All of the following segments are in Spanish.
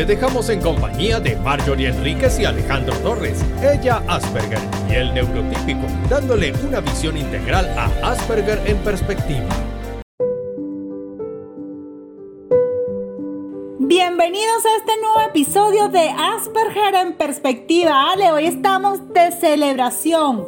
te dejamos en compañía de Marjorie Enríquez y Alejandro Torres, ella Asperger y el neurotípico, dándole una visión integral a Asperger en perspectiva. Bienvenidos a este nuevo episodio de Asperger en perspectiva. Ale, hoy estamos de celebración.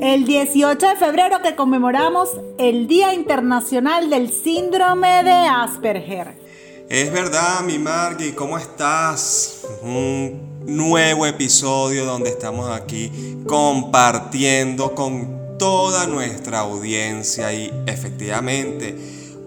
El 18 de febrero que conmemoramos el Día Internacional del Síndrome de Asperger. Es verdad, mi Margie, ¿cómo estás? Un nuevo episodio donde estamos aquí compartiendo con toda nuestra audiencia y efectivamente,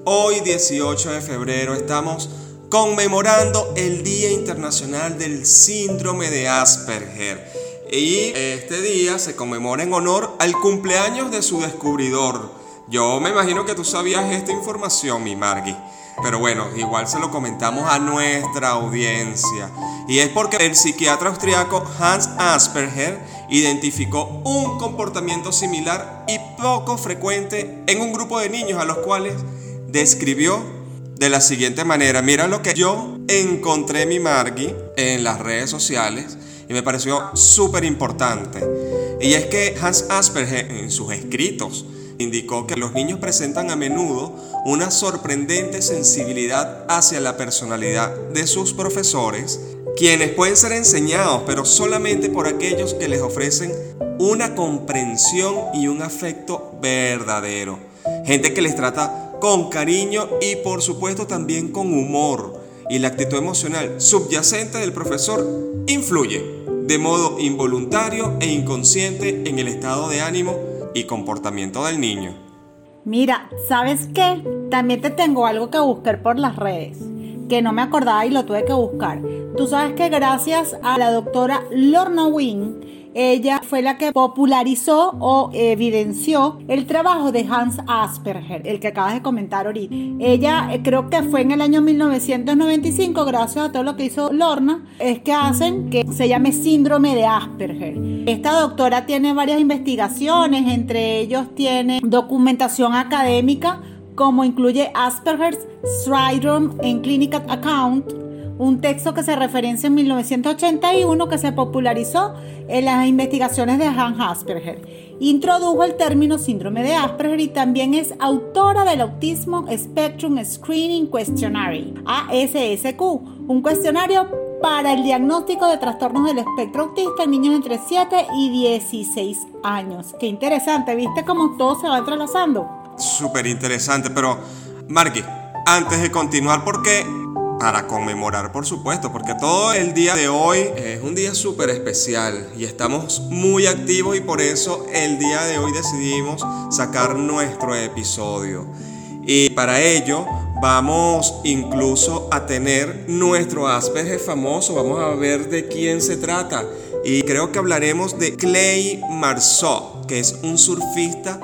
hoy 18 de febrero estamos conmemorando el Día Internacional del Síndrome de Asperger. Y este día se conmemora en honor al cumpleaños de su descubridor. Yo me imagino que tú sabías esta información, mi Margie. Pero bueno, igual se lo comentamos a nuestra audiencia. Y es porque el psiquiatra austriaco Hans Asperger identificó un comportamiento similar y poco frecuente en un grupo de niños a los cuales describió de la siguiente manera. Mira lo que yo encontré mi Margie en las redes sociales y me pareció súper importante. Y es que Hans Asperger en sus escritos indicó que los niños presentan a menudo una sorprendente sensibilidad hacia la personalidad de sus profesores, quienes pueden ser enseñados, pero solamente por aquellos que les ofrecen una comprensión y un afecto verdadero. Gente que les trata con cariño y por supuesto también con humor. Y la actitud emocional subyacente del profesor influye de modo involuntario e inconsciente en el estado de ánimo y comportamiento del niño. Mira, ¿sabes qué? También te tengo algo que buscar por las redes, que no me acordaba y lo tuve que buscar. Tú sabes que gracias a la doctora Lorna Wing, ella fue la que popularizó o evidenció el trabajo de Hans Asperger, el que acabas de comentar ahorita. Ella eh, creo que fue en el año 1995, gracias a todo lo que hizo Lorna, es que hacen que se llame síndrome de Asperger. Esta doctora tiene varias investigaciones, entre ellos tiene documentación académica como incluye Asperger's Syndrome en Clinical Account, un texto que se referencia en 1981 que se popularizó en las investigaciones de Hans Asperger. Introdujo el término síndrome de Asperger y también es autora del Autismo Spectrum Screening Questionary, ASSQ, un cuestionario para el diagnóstico de trastornos del espectro autista en niños entre 7 y 16 años. Qué interesante, ¿viste cómo todo se va entrelazando? Súper interesante, pero Marky, antes de continuar, ¿por qué para conmemorar, por supuesto, porque todo el día de hoy es un día súper especial y estamos muy activos y por eso el día de hoy decidimos sacar nuestro episodio. Y para ello vamos incluso a tener nuestro Asperger famoso, vamos a ver de quién se trata. Y creo que hablaremos de Clay Marceau, que es un surfista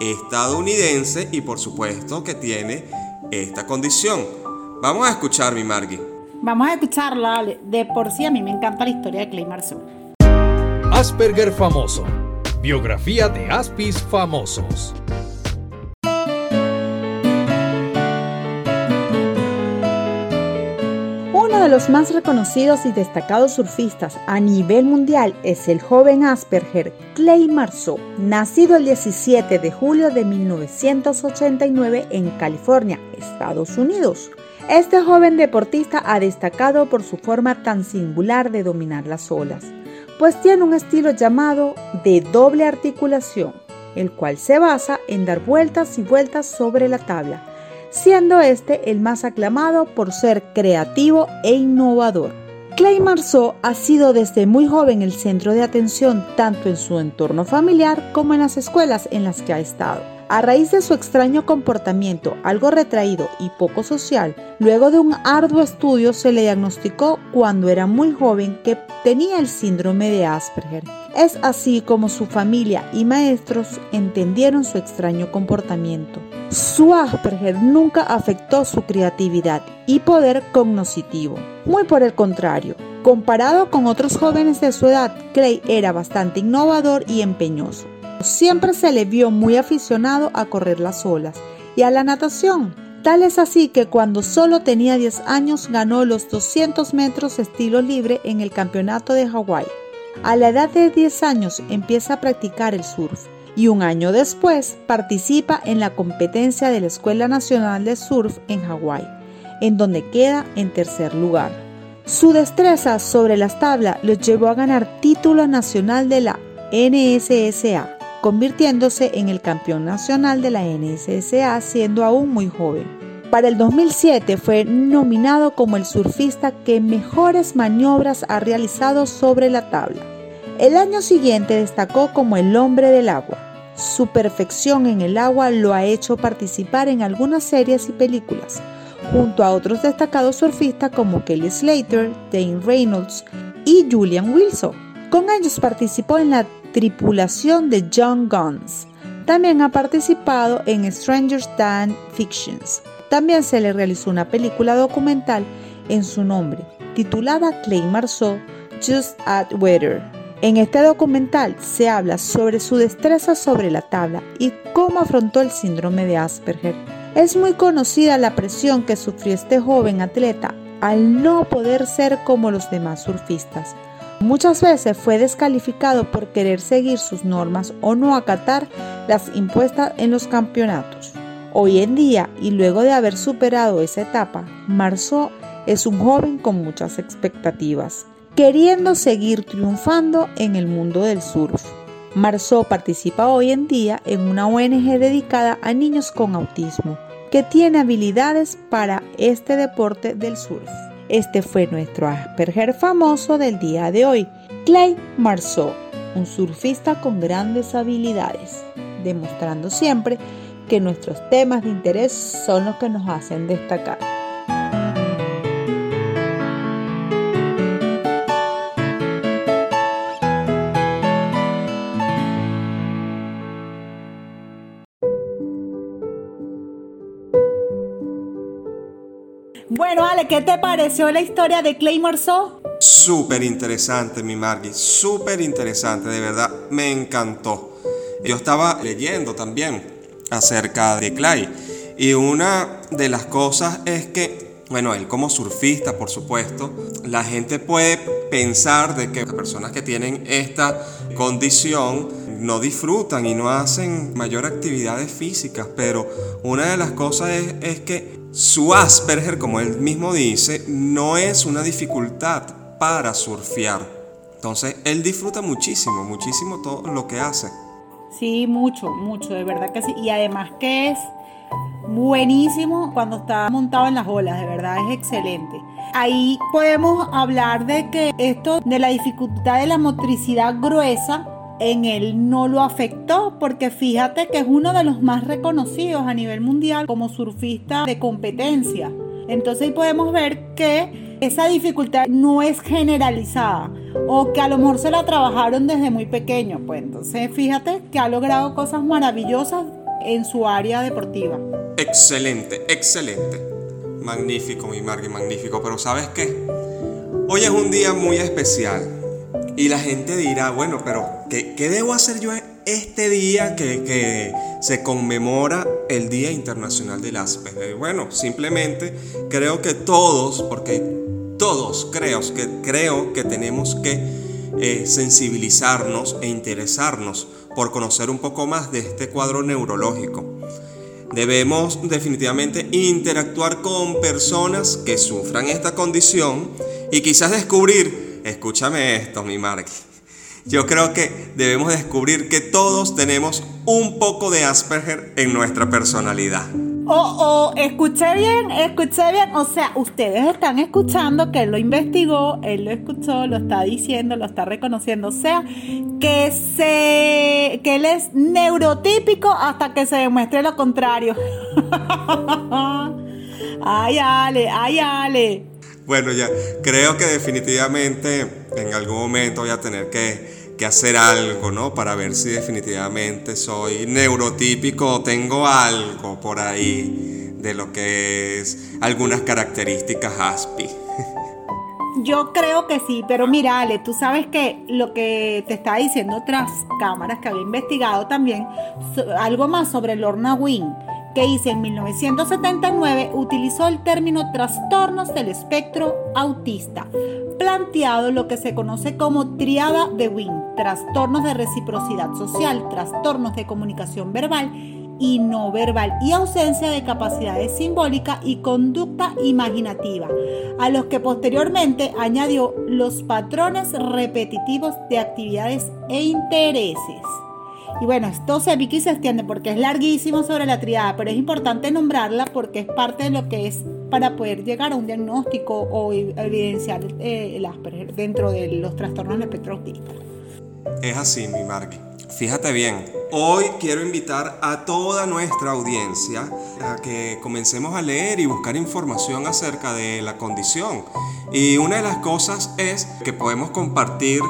estadounidense y por supuesto que tiene esta condición. Vamos a escuchar, mi Margie. Vamos a escucharla. De por sí a mí me encanta la historia de Clay Marceau. Asperger famoso. Biografía de Aspis famosos. Uno de los más reconocidos y destacados surfistas a nivel mundial es el joven Asperger Clay Marceau, nacido el 17 de julio de 1989 en California, Estados Unidos. Este joven deportista ha destacado por su forma tan singular de dominar las olas, pues tiene un estilo llamado de doble articulación, el cual se basa en dar vueltas y vueltas sobre la tabla, siendo este el más aclamado por ser creativo e innovador. Clay Marceau ha sido desde muy joven el centro de atención tanto en su entorno familiar como en las escuelas en las que ha estado A raíz de su extraño comportamiento, algo retraído y poco social, luego de un arduo estudio se le diagnosticó cuando era muy joven que tenía el síndrome de Asperger. Es así como su familia y maestros entendieron su extraño comportamiento. Su Asperger nunca afectó su creatividad y poder cognoscitivo. Muy por el contrario, comparado con otros jóvenes de su edad, Clay era bastante innovador y empeñoso. Siempre se le vio muy aficionado a correr las olas y a la natación. Tal es así que cuando solo tenía 10 años ganó los 200 metros estilo libre en el campeonato de Hawái. A la edad de 10 años empieza a practicar el surf y un año después participa en la competencia de la Escuela Nacional de Surf en Hawái, en donde queda en tercer lugar. Su destreza sobre las tablas lo llevó a ganar título nacional de la NSSA convirtiéndose en el campeón nacional de la NSSA siendo aún muy joven. Para el 2007 fue nominado como el surfista que mejores maniobras ha realizado sobre la tabla. El año siguiente destacó como el hombre del agua. Su perfección en el agua lo ha hecho participar en algunas series y películas, junto a otros destacados surfistas como Kelly Slater, Dane Reynolds y Julian Wilson. Con ellos participó en la tripulación de John Guns. También ha participado en Stranger Than Fictions. También se le realizó una película documental en su nombre, titulada Clay Marceau, Just at Weather. En este documental se habla sobre su destreza sobre la tabla y cómo afrontó el síndrome de Asperger. Es muy conocida la presión que sufrió este joven atleta al no poder ser como los demás surfistas. Muchas veces fue descalificado por querer seguir sus normas o no acatar las impuestas en los campeonatos. Hoy en día, y luego de haber superado esa etapa, Marceau es un joven con muchas expectativas, queriendo seguir triunfando en el mundo del surf. Marceau participa hoy en día en una ONG dedicada a niños con autismo, que tiene habilidades para este deporte del surf. Este fue nuestro Asperger famoso del día de hoy, Clay Marceau, un surfista con grandes habilidades, demostrando siempre que nuestros temas de interés son los que nos hacen destacar. ¿Qué te pareció la historia de Clay Marceau? Súper interesante, mi Margie, súper interesante, de verdad, me encantó. Yo estaba leyendo también acerca de Clay y una de las cosas es que, bueno, él como surfista, por supuesto, la gente puede pensar de que las personas que tienen esta condición no disfrutan y no hacen mayor actividades físicas, pero una de las cosas es que su Asperger, como él mismo dice, no es una dificultad para surfear. Entonces, él disfruta muchísimo, muchísimo todo lo que hace. Sí, mucho, mucho, de verdad que sí. Y además que es buenísimo cuando está montado en las olas, de verdad es excelente. Ahí podemos hablar de que esto de la dificultad de la motricidad gruesa en él no lo afectó porque fíjate que es uno de los más reconocidos a nivel mundial como surfista de competencia. Entonces podemos ver que esa dificultad no es generalizada o que a lo mejor se la trabajaron desde muy pequeño. Pues entonces fíjate que ha logrado cosas maravillosas en su área deportiva. Excelente, excelente. Magnífico, mi Margie, magnífico. Pero ¿sabes qué? Hoy es un día muy especial y la gente dirá, bueno, pero ¿qué, debo hacer yo este día que, se conmemora el Día Internacional del Asperger? Bueno, simplemente creo que todos, porque todos creo que, creo que tenemos que eh, sensibilizarnos e interesarnos por conocer un poco más de este cuadro neurológico. Debemos definitivamente interactuar con personas que sufran esta condición y quizás descubrir escúchame esto, mi Mark. Yo creo que debemos descubrir que todos tenemos un poco de Asperger en nuestra personalidad. Oh, oh, escuché bien, escuché bien. O sea, ustedes están escuchando que él lo investigó, él lo escuchó, lo está diciendo, lo está reconociendo. O sea, que se que él es neurotípico hasta que se demuestre lo contrario. ay, Ale, ay, Ale. Bueno, ya creo que definitivamente en algún momento voy a tener que que hacer algo, ¿no? Para ver si definitivamente soy neurotípico o tengo algo por ahí de lo que es algunas características ASPI. Yo creo que sí, pero mira, Ale, tú sabes que lo que te estaba diciendo otras cámaras que había investigado también, algo más sobre Lorna Wynn, que hice en 1979, utilizó el término trastornos del espectro autista planteado lo que se conoce como triada de Wing, trastornos de reciprocidad social, trastornos de comunicación verbal y no verbal y ausencia de capacidades simbólica y conducta imaginativa, a los que posteriormente añadió los patrones repetitivos de actividades e intereses. Y bueno, esto se pique se extiende porque es larguísimo sobre la triada, pero es importante nombrarla porque es parte de lo que es para poder llegar a un diagnóstico o evidenciar eh, el Asperger dentro de los trastornos del espectro autista. Es así, mi Margie. Fíjate bien, hoy quiero invitar a toda nuestra audiencia a que comencemos a leer y buscar información acerca de la condición. Y una de las cosas es que podemos compartir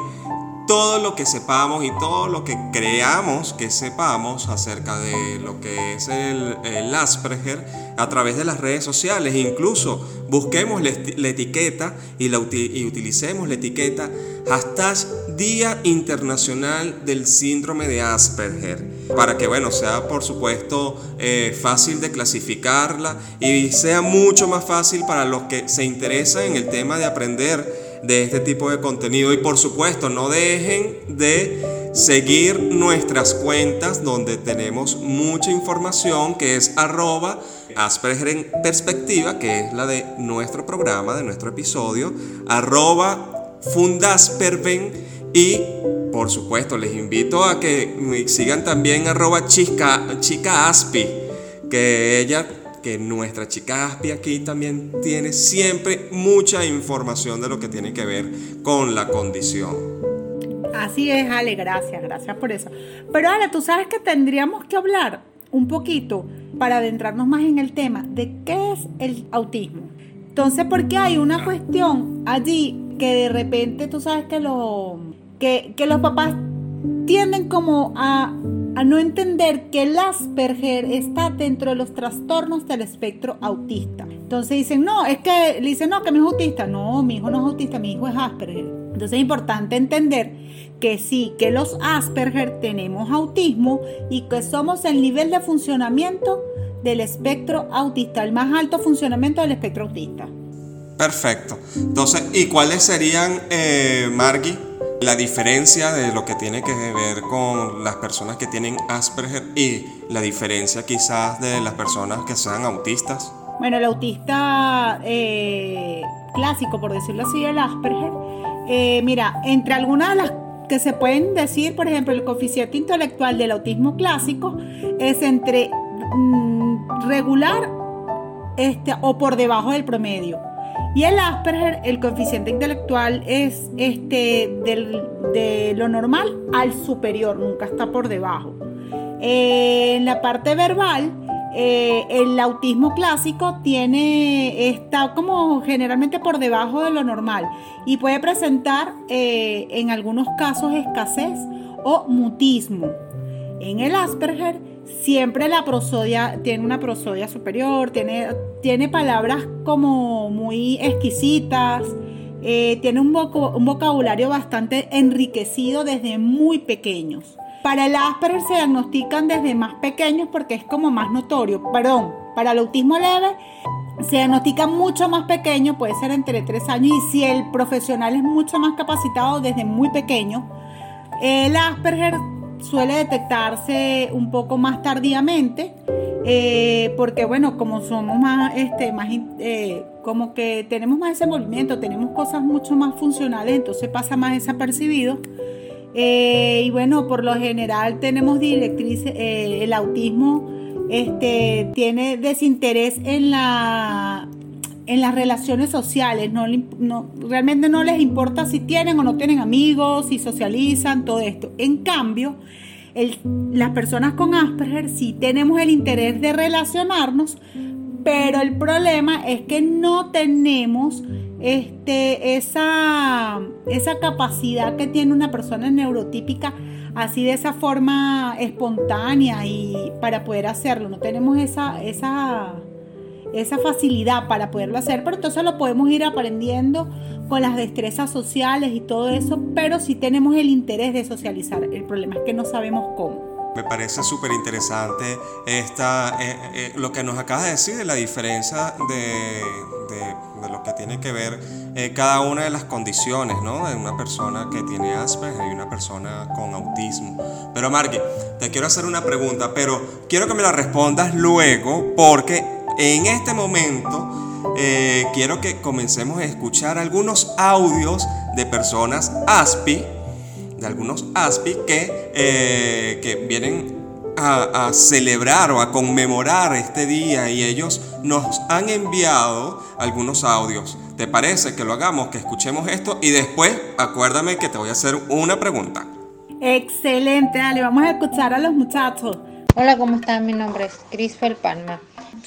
todo lo que sepamos y todo lo que creamos que sepamos acerca de lo que es el, Asperger a través de las redes sociales. Incluso busquemos la, etiqueta y, utilicemos la etiqueta hashtag Día Internacional del Síndrome de Asperger para que bueno sea por supuesto eh, fácil de clasificarla y sea mucho más fácil para los que se interesan en el tema de aprender de este tipo de contenido. Y por supuesto, no dejen de seguir nuestras cuentas donde tenemos mucha información que es arroba perspectiva, que es la de nuestro programa, de nuestro episodio, arroba Fundasperven y por supuesto les invito a que sigan también arroba chica Aspi, que ella que nuestra chica Aspi aquí también tiene siempre mucha información de lo que tiene que ver con la condición. Así es, Ale, gracias, gracias por eso. Pero Ale, tú sabes que tendríamos que hablar un poquito para adentrarnos más en el tema de qué es el autismo. Entonces, porque hay una cuestión allí que de repente tú sabes que, lo, que, que los papás tienden como a a no entender que el Asperger está dentro de los trastornos del espectro autista. Entonces dicen, no, es que le dicen, no, que mi hijo es autista. No, mi hijo no es autista, mi hijo es Asperger. Entonces es importante entender que sí, que los Asperger tenemos autismo y que somos el nivel de funcionamiento del espectro autista, el más alto funcionamiento del espectro autista. Perfecto. Entonces, ¿y cuáles serían, eh, Margie? La diferencia de lo que tiene que ver con las personas que tienen Asperger y la diferencia quizás de las personas que sean autistas? Bueno, el autista eh, clásico, por decirlo así, el Asperger, eh, mira, entre algunas de las que se pueden decir, por ejemplo, el coeficiente intelectual del autismo clásico es entre mm, regular este, o por debajo del promedio. Y el Asperger, el coeficiente intelectual es este de lo normal al superior, nunca está por debajo. en la parte verbal, eh, el autismo clásico tiene, está como generalmente por debajo de lo normal y puede presentar eh, en algunos casos escasez o mutismo. En el Asperger siempre la prosodia tiene una prosodia superior, tiene, tiene palabras como muy exquisitas, eh, tiene un, un vocabulario bastante enriquecido desde muy pequeños. Para el Asperger se diagnostican desde más pequeños porque es como más notorio. Perdón, para el autismo leve se diagnostica mucho más pequeño, puede ser entre 3 años, y si el profesional es mucho más capacitado desde muy pequeño, el Asperger suele detectarse un poco más tardíamente, eh, porque bueno, como somos más, este, más, eh, como que tenemos más ese movimiento, tenemos cosas mucho más funcionales, entonces pasa más desapercibido. Eh, y bueno, por lo general tenemos directrices, el autismo este, tiene desinterés en la en las relaciones sociales, no, realmente no les importa si tienen o no tienen amigos, si socializan, todo esto. En cambio, las personas con Asperger sí tenemos el interés de relacionarnos, pero el problema es que no tenemos este, esa, esa capacidad que tiene una persona neurotípica así de esa forma espontánea y para poder hacerlo. No tenemos esa, esa, esa facilidad para poderlo hacer, pero entonces lo podemos ir aprendiendo con las destrezas sociales y todo eso, pero sí tenemos el interés de socializar. El problema es que no sabemos cómo. Me parece súper interesante esta, eh, eh, lo que nos acabas de decir de la diferencia de, lo que tiene que ver eh, cada una de las condiciones ¿no? de una persona que tiene Asperger y una persona con autismo. Pero Margie, te quiero hacer una pregunta, pero quiero que me la respondas luego porque en este momento quiero que comencemos a escuchar algunos audios de personas ASPI de algunos ASPI que, eh, que vienen a, celebrar o a conmemorar este día y ellos nos han enviado algunos audios. ¿Te parece que lo hagamos, que escuchemos esto y después acuérdame que te voy a hacer una pregunta? Excelente, dale, vamos a escuchar a los muchachos. Hola, ¿cómo están? Mi nombre es Crisfel Palma.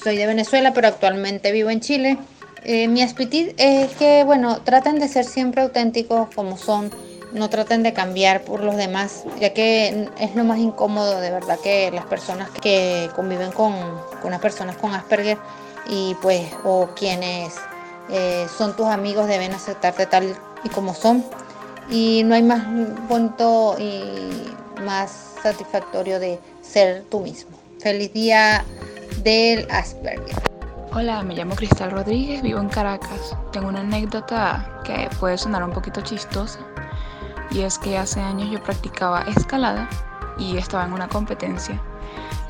Soy de Venezuela, pero actualmente vivo en Chile. Eh, mi aspitit es que, bueno, traten de ser siempre auténticos como son no traten de cambiar por los demás, ya que es lo más incómodo de verdad que las personas que conviven con, las personas con Asperger y pues o quienes eh, son tus amigos deben aceptarte tal y como son y no hay más bonito y más satisfactorio de ser tú mismo. Feliz día del Asperger. Hola, me llamo Cristal Rodríguez, vivo en Caracas. Tengo una anécdota que puede sonar un poquito chistosa, y es que hace años yo practicaba escalada y estaba en una competencia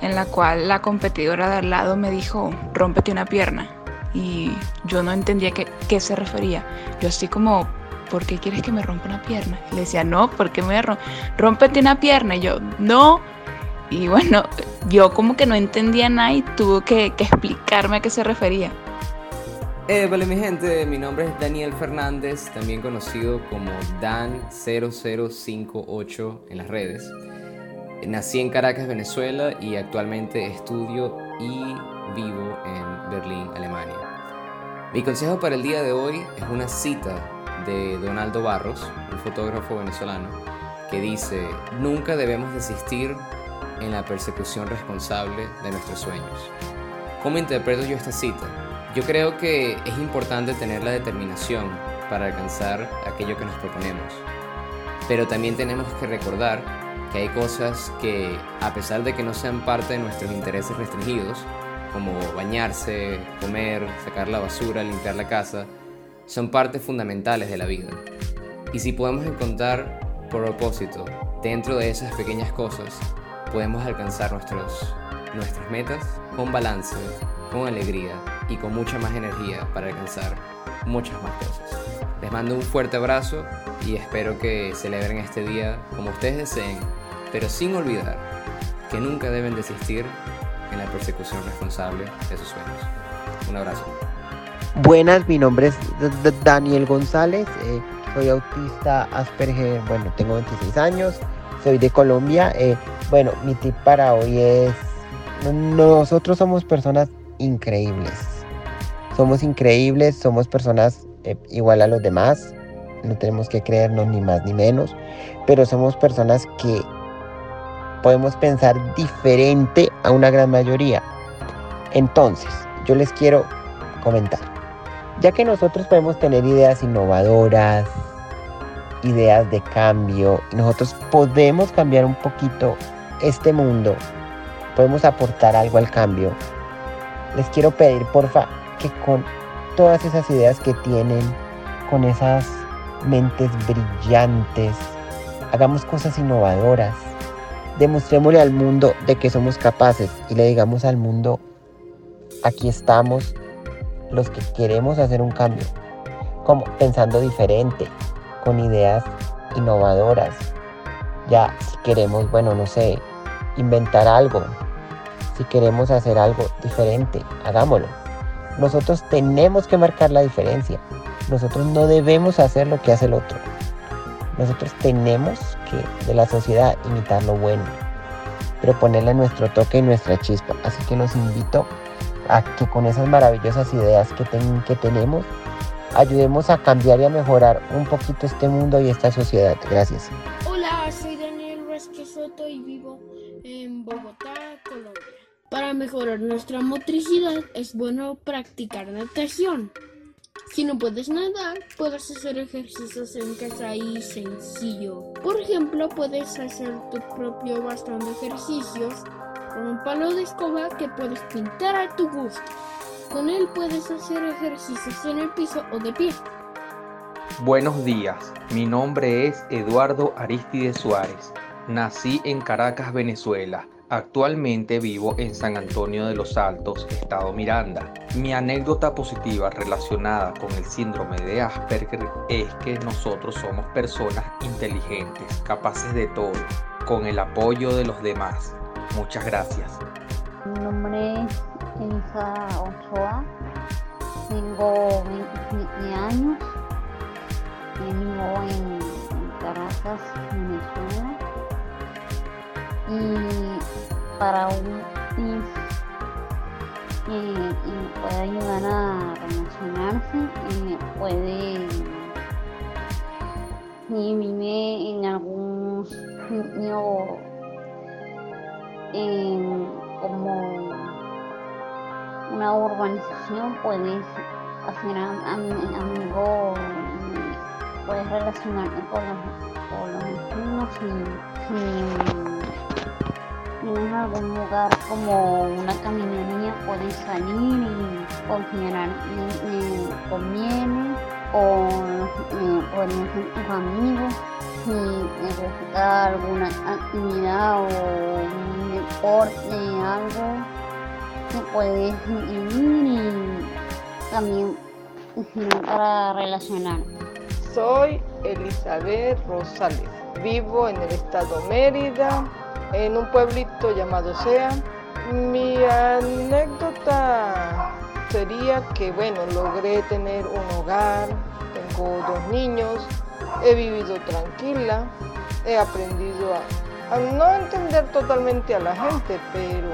en la cual la competidora de al lado me dijo, rómpete una pierna. Y yo no entendía qué, qué se refería. Yo así como, ¿por qué quieres que me rompa una pierna? Le decía, no, ¿por qué me rompe? Rómpete una pierna. Y yo, no. Y bueno, yo como que no entendía nada y que, que explicarme a qué se refería. Eh, vale mi gente, mi nombre es Daniel Fernández, también conocido como Dan0058 en las redes. Nací en Caracas, Venezuela y actualmente estudio y vivo en Berlín, Alemania. Mi consejo para el día de hoy es una cita de Donaldo Barros, un fotógrafo venezolano, que dice, nunca debemos desistir en la persecución responsable de nuestros sueños. ¿Cómo interpreto yo esta cita? Yo creo que es importante tener la determinación para alcanzar aquello que nos proponemos. Pero también tenemos que recordar que hay cosas que, a pesar de que no sean parte de nuestros intereses restringidos, como bañarse, comer, sacar la basura, limpiar la casa, son partes fundamentales de la vida. Y si podemos encontrar propósito dentro de esas pequeñas cosas, podemos alcanzar nuestros, nuestras metas con balance, con alegría y con mucha más energía para alcanzar muchas más cosas. Les mando un fuerte abrazo y espero que celebren este día como ustedes deseen, pero sin olvidar que nunca deben desistir en la persecución responsable de sus sueños. Un abrazo. Buenas, mi nombre es Daniel González, eh, soy autista Asperger, bueno, tengo 26 años, soy de Colombia. Eh, bueno, mi tip para hoy es, nosotros somos personas increíbles. Somos increíbles, somos personas eh, igual a los demás, no tenemos que creernos ni más ni menos, pero somos personas que podemos pensar diferente a una gran mayoría. Entonces, yo les quiero comentar, ya que nosotros podemos tener ideas innovadoras, ideas de cambio, nosotros podemos cambiar un poquito este mundo, podemos aportar algo al cambio, les quiero pedir, porfa, que con todas esas ideas que tienen, con esas mentes brillantes, hagamos cosas innovadoras. Demostrémosle al mundo de que somos capaces y le digamos al mundo, aquí estamos los que queremos hacer un cambio, como pensando diferente, con ideas innovadoras. Ya si queremos, bueno, no sé, inventar algo, Si queremos hacer algo diferente, hagámoslo. Nosotros tenemos que marcar la diferencia. Nosotros no debemos hacer lo que hace el otro. Nosotros tenemos que de la sociedad imitar lo bueno, pero ponerle nuestro toque y nuestra chispa. Así que los invito a que con esas maravillosas ideas que, que tenemos, ayudemos a cambiar y a mejorar un poquito este mundo y esta sociedad. Gracias. Hola, soy Daniel Vázquez Soto y vivo en Bogotá, Colombia. Para mejorar nuestra motricidad es bueno practicar natación. Si no puedes nadar, puedes hacer ejercicios en casa y sencillo. Por ejemplo, puedes hacer tu propio bastón de ejercicios con un palo de escoba que puedes pintar a tu gusto. Con él puedes hacer ejercicios en el piso o de pie. Buenos días, mi nombre es Eduardo Aristides Suárez. Nací en Caracas, Venezuela. Actualmente vivo en San Antonio de los Altos, estado Miranda. Mi anécdota positiva relacionada con el síndrome de Asperger es que nosotros somos personas inteligentes, capaces de todo, con el apoyo de los demás. Muchas gracias. Mi nombre es Elisa Ochoa, tengo 27 años, vivo en Caracas, Venezuela. Y para un tips que puede ayudar a relacionarse y puede si vive en algún sitio como una urbanización puedes hacer amigos puedes relacionarte con los, vecinos y tienes algún lugar como una caminería, puedes salir y confiar conviene o eh, pueden tus amigos si gusta alguna actividad o un deporte, algo y también para relacionar. Soy Elizabeth Rosales, vivo en el estado Mérida, en un pueblito llamado Sea. Mi anécdota sería que, bueno, logré tener un hogar, tengo dos niños, he vivido tranquila, he aprendido a, no entender totalmente a la gente, pero,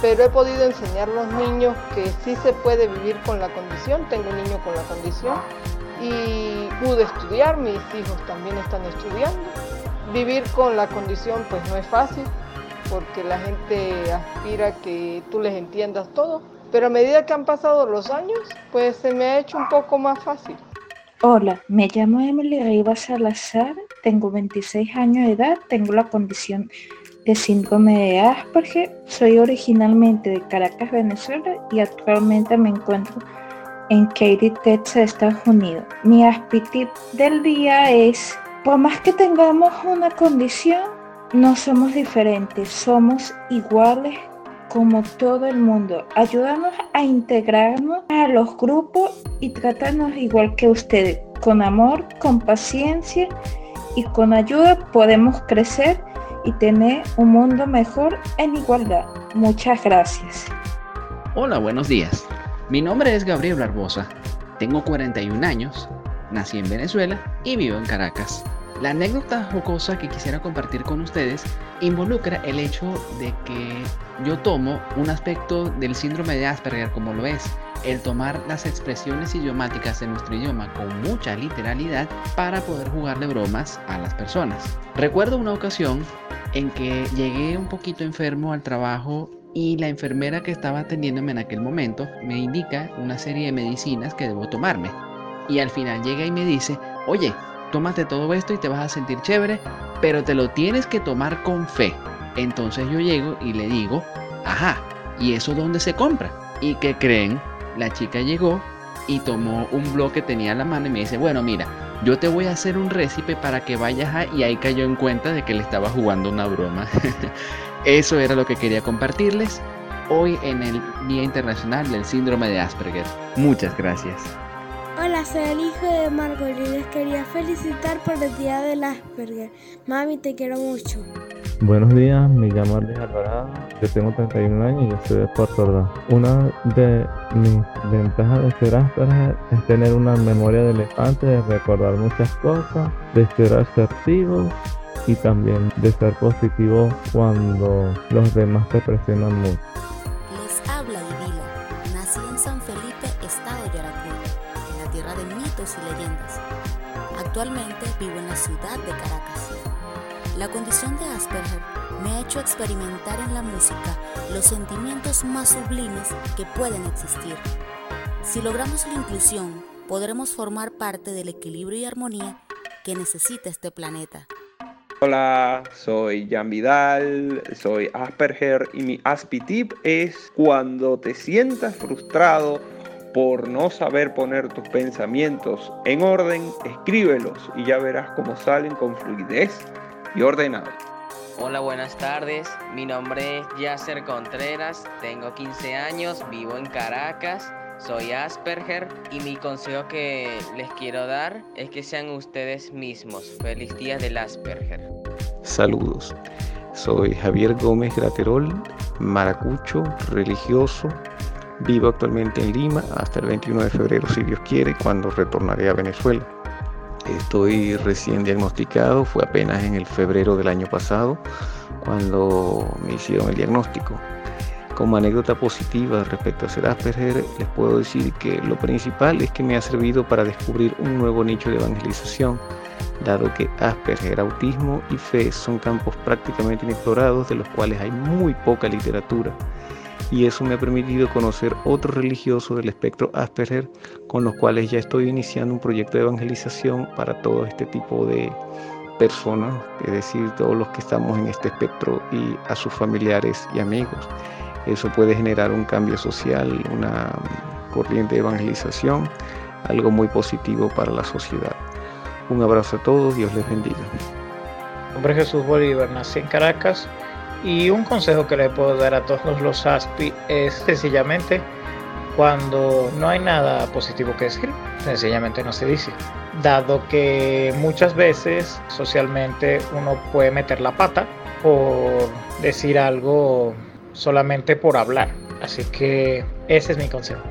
pero he podido enseñar a los niños que sí se puede vivir con la condición, tengo un niño con la condición y pude estudiar, mis hijos también están estudiando vivir con la condición pues no es fácil porque la gente aspira que tú les entiendas todo, pero a medida que han pasado los años pues se me ha hecho un poco más fácil. Hola, me llamo Emily Rivas Salazar, tengo 26 años de edad, tengo la condición síndrome de Asperger, soy originalmente de Caracas, Venezuela y actualmente me encuentro en Katy, Texas, Estados Unidos. Mi aspecto del día es por más que tengamos una condición, no somos diferentes, somos iguales como todo el mundo. Ayúdanos a integrarnos a los grupos y tratarnos igual que ustedes. Con amor, con paciencia y con ayuda podemos crecer y tener un mundo mejor en igualdad. Muchas gracias. Hola, buenos días. Mi nombre es Gabriel Barbosa. Tengo 41 años Nací en Venezuela y vivo en Caracas. La anécdota jocosa que quisiera compartir con ustedes involucra el hecho de que yo tomo un aspecto del síndrome de Asperger como lo es el tomar las expresiones idiomáticas de nuestro idioma con mucha literalidad para poder jugarle bromas a las personas. Recuerdo una ocasión en que llegué un poquito enfermo al trabajo y la enfermera que estaba atendiéndome en aquel momento me indica una serie de medicinas que debo tomarme y al final llega y me dice, oye, tómate todo esto y te vas a sentir chévere, pero te lo tienes que tomar con fe. Entonces yo llego y le digo, ajá, ¿y eso dónde se compra? ¿Y qué creen? La chica llegó y tomó un blog que tenía en la mano y me dice, bueno, mira, yo te voy a hacer un récipe para que vayas a... Y ahí cayó en cuenta de que le estaba jugando una broma. Eso era lo que quería compartirles hoy en el Día Internacional del Síndrome de Asperger. Muchas gracias. Hola, soy el hijo de Margot y les quería felicitar por el día del Asperger. Mami, te quiero mucho. Buenos días, me llamo Ardis Alvarado, yo tengo 31 años y yo soy de Puerto Ordaz. Una de mis ventajas de ser Asperger es tener una memoria de elefante, de recordar muchas cosas, de ser asertivo y también de ser positivo cuando los demás te presionan mucho. Ciudad de Caracas. La condición de Asperger me ha hecho experimentar en la música los sentimientos más sublimes que pueden existir. Si logramos la inclusión, podremos formar parte del equilibrio y armonía que necesita este planeta. Hola, soy Jan Vidal, soy Asperger y mi Aspitip es cuando te sientas frustrado por no saber poner tus pensamientos en orden, escríbelos y ya verás cómo salen con fluidez y ordenado. Hola, buenas tardes. Mi nombre es Yasser Contreras, tengo 15 años, vivo en Caracas, soy Asperger y mi consejo que les quiero dar es que sean ustedes mismos. Feliz día del Asperger. Saludos. Soy Javier Gómez Graterol, maracucho, religioso. Vivo actualmente en Lima hasta el 21 de febrero, si Dios quiere, cuando retornaré a Venezuela. Estoy recién diagnosticado, fue apenas en el febrero del año pasado cuando me hicieron el diagnóstico. Como anécdota positiva respecto a ser Asperger, les puedo decir que lo principal es que me ha servido para descubrir un nuevo nicho de evangelización, dado que Asperger, autismo y fe son campos prácticamente inexplorados de los cuales hay muy poca literatura y eso me ha permitido conocer otros religiosos del espectro Asperger con los cuales ya estoy iniciando un proyecto de evangelización para todo este tipo de personas, es decir, todos los que estamos en este espectro y a sus familiares y amigos. Eso puede generar un cambio social, una corriente de evangelización, algo muy positivo para la sociedad. Un abrazo a todos, Dios les bendiga. Mi nombre es Jesús Bolívar, nací en Caracas y un consejo que le puedo dar a todos los ASPI es sencillamente cuando no hay nada positivo que decir, sencillamente no se dice. Dado que muchas veces socialmente uno puede meter la pata por decir algo solamente por hablar. Así que ese es mi consejo.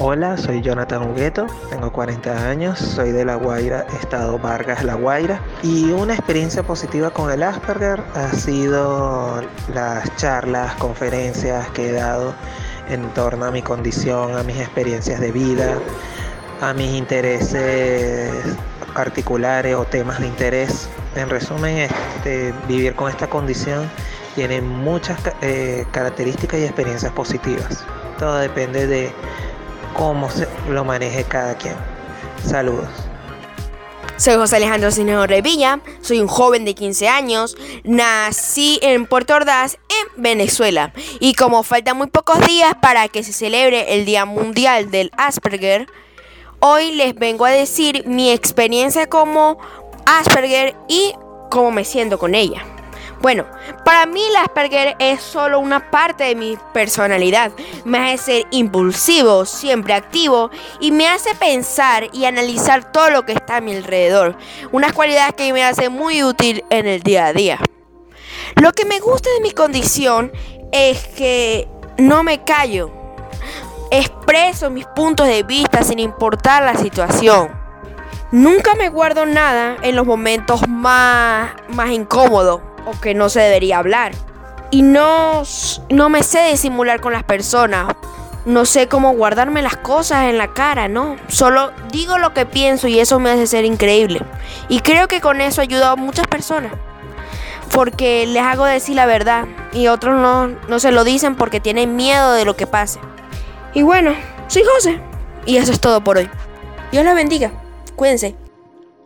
Hola, soy Jonathan Hugueto, tengo 40 años, soy de La Guaira, Estado Vargas, La Guaira. Y una experiencia positiva con el Asperger ha sido las charlas, conferencias que he dado en torno a mi condición, a mis experiencias de vida, a mis intereses particulares o temas de interés. En resumen, este, vivir con esta condición tiene muchas eh, características y experiencias positivas. Todo depende de cómo se lo maneje cada quien. Saludos. Soy José Alejandro Cinejo Revilla, soy un joven de 15 años, nací en Puerto Ordaz, en Venezuela. Y como faltan muy pocos días para que se celebre el Día Mundial del Asperger, hoy les vengo a decir mi experiencia como Asperger y cómo me siento con ella. Bueno, para mí el Asperger es solo una parte de mi personalidad. Me hace ser impulsivo, siempre activo y me hace pensar y analizar todo lo que está a mi alrededor. Unas cualidades que me hace muy útil en el día a día. Lo que me gusta de mi condición es que no me callo. Expreso mis puntos de vista sin importar la situación. Nunca me guardo nada en los momentos más, más incómodos o que no se debería hablar. Y no, no me sé disimular con las personas. No sé cómo guardarme las cosas en la cara, ¿no? Solo digo lo que pienso y eso me hace ser increíble. Y creo que con eso ayudo a muchas personas. Porque les hago decir la verdad y otros no, no se lo dicen porque tienen miedo de lo que pase. Y bueno, soy José. Y eso es todo por hoy. Dios los bendiga. Cuídense.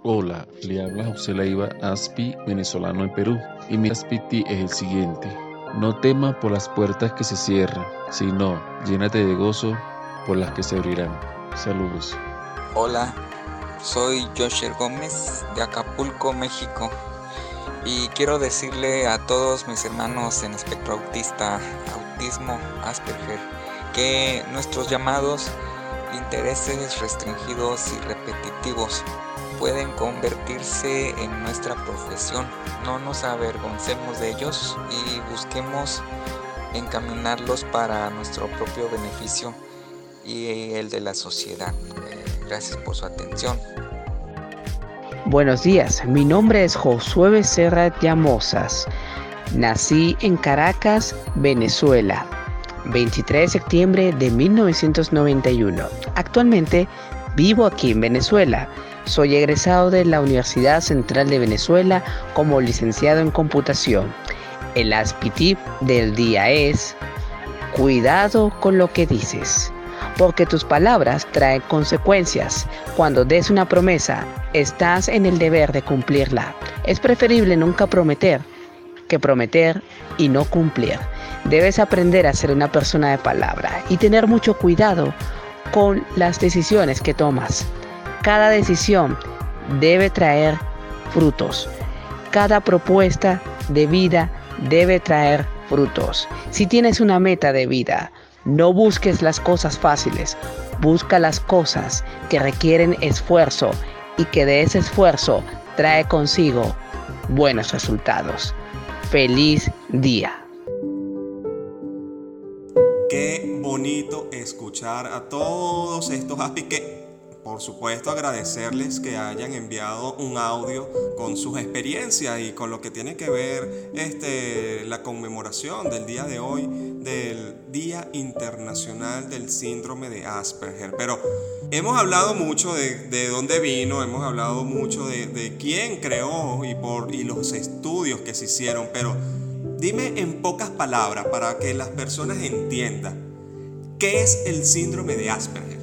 Hola, le habla José Leiva Aspi, venezolano en Perú. Y mi aspiti es el siguiente. No temas por las puertas que se cierran, sino llénate de gozo por las que se abrirán. Saludos. Hola, soy Josher Gómez de Acapulco, México. Y quiero decirle a todos mis hermanos en espectro autista, autismo, Asperger, que nuestros llamados intereses restringidos y repetitivos pueden convertirse en nuestra profesión. No nos avergoncemos de ellos y busquemos encaminarlos para nuestro propio beneficio y el de la sociedad. Eh, gracias por su atención. Buenos días, mi nombre es Josué Becerra Llamosas. Nací en Caracas, Venezuela, 23 de septiembre de 1991. Actualmente vivo aquí en Venezuela. Soy egresado de la Universidad Central de Venezuela como licenciado en computación. El aspitip del día es, cuidado con lo que dices, porque tus palabras traen consecuencias. Cuando des una promesa, estás en el deber de cumplirla. Es preferible nunca prometer que prometer y no cumplir. Debes aprender a ser una persona de palabra y tener mucho cuidado con las decisiones que tomas. Cada decisión debe traer frutos. Cada propuesta de vida debe traer frutos. Si tienes una meta de vida, no busques las cosas fáciles, busca las cosas que requieren esfuerzo y que de ese esfuerzo trae consigo buenos resultados. Feliz día. Qué bonito escuchar a todos estos aspis que, por supuesto, agradecerles que hayan enviado un audio con sus experiencias y con lo que tiene que ver este, la conmemoración del día de hoy del Día Internacional del Síndrome de Asperger. Pero hemos hablado mucho de, de dónde vino, hemos hablado mucho de, de quién creó y, por, y los estudios que se hicieron, pero Dime en pocas palabras para que las personas entiendan qué es el síndrome de Asperger.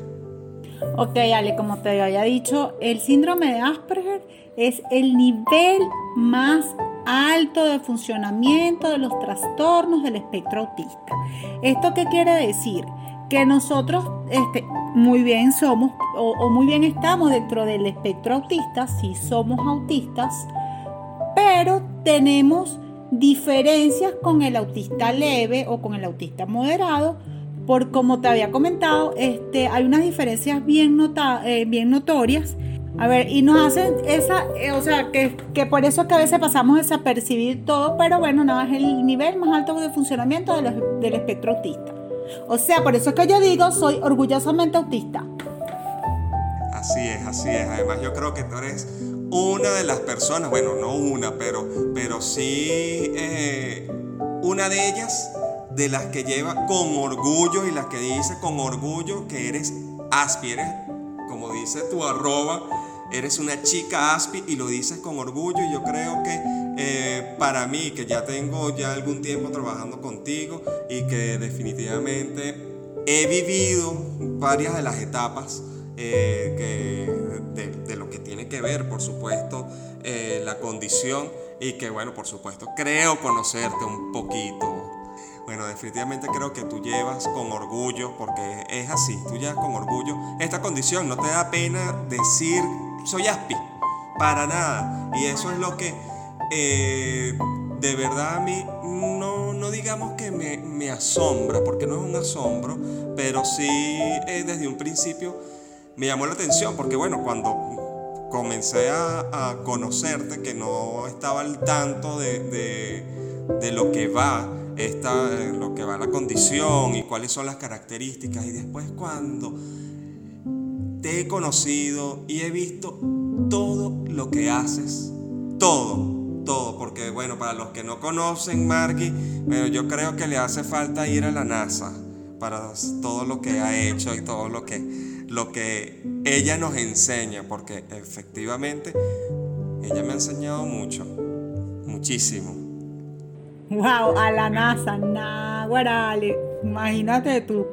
Ok, Ale, como te había dicho, el síndrome de Asperger es el nivel más alto de funcionamiento de los trastornos del espectro autista. ¿Esto qué quiere decir? Que nosotros este, muy bien somos o, o muy bien estamos dentro del espectro autista, si somos autistas, pero tenemos diferencias con el autista leve o con el autista moderado, por como te había comentado, este, hay unas diferencias bien, nota, eh, bien notorias. A ver, y nos hacen esa, eh, o sea, que, que, por eso es que a veces pasamos desapercibir todo, pero bueno, nada, es el nivel más alto de funcionamiento de los, del espectro autista. O sea, por eso es que yo digo, soy orgullosamente autista. Así es, así es. Además, yo creo que tú eres una de las personas, bueno, no una, pero, pero sí eh, una de ellas de las que lleva con orgullo y las que dice con orgullo que eres aspi, eres, como dice tu arroba, eres una chica aspi y lo dices con orgullo y yo creo que eh, para mí, que ya tengo ya algún tiempo trabajando contigo y que definitivamente he vivido varias de las etapas eh, que, de, lo que tiene que ver, por supuesto, eh, la condición y que, bueno, por supuesto, creo conocerte un poquito. Bueno, definitivamente creo que tú llevas con orgullo, porque es así, tú llevas con orgullo esta condición, no te da pena decir soy aspi, para nada. Y eso es lo que eh, de verdad a mí no, no digamos que me, asombra, porque no es un asombro, pero sí eh, desde un principio me llamó la atención porque bueno, cuando comencé a, conocerte, que no estaba al tanto de, de lo que va esta, lo que va la condición y cuáles son las características y después cuando te he conocido y he visto todo lo que haces, todo, todo, porque bueno, para los que no conocen Margie, bueno, yo creo que le hace falta ir a la NASA para todo lo que ha hecho y todo lo que lo que ella nos enseña, porque efectivamente ella me ha enseñado mucho, muchísimo. Wow, a la NASA, guarale, imagínate tú.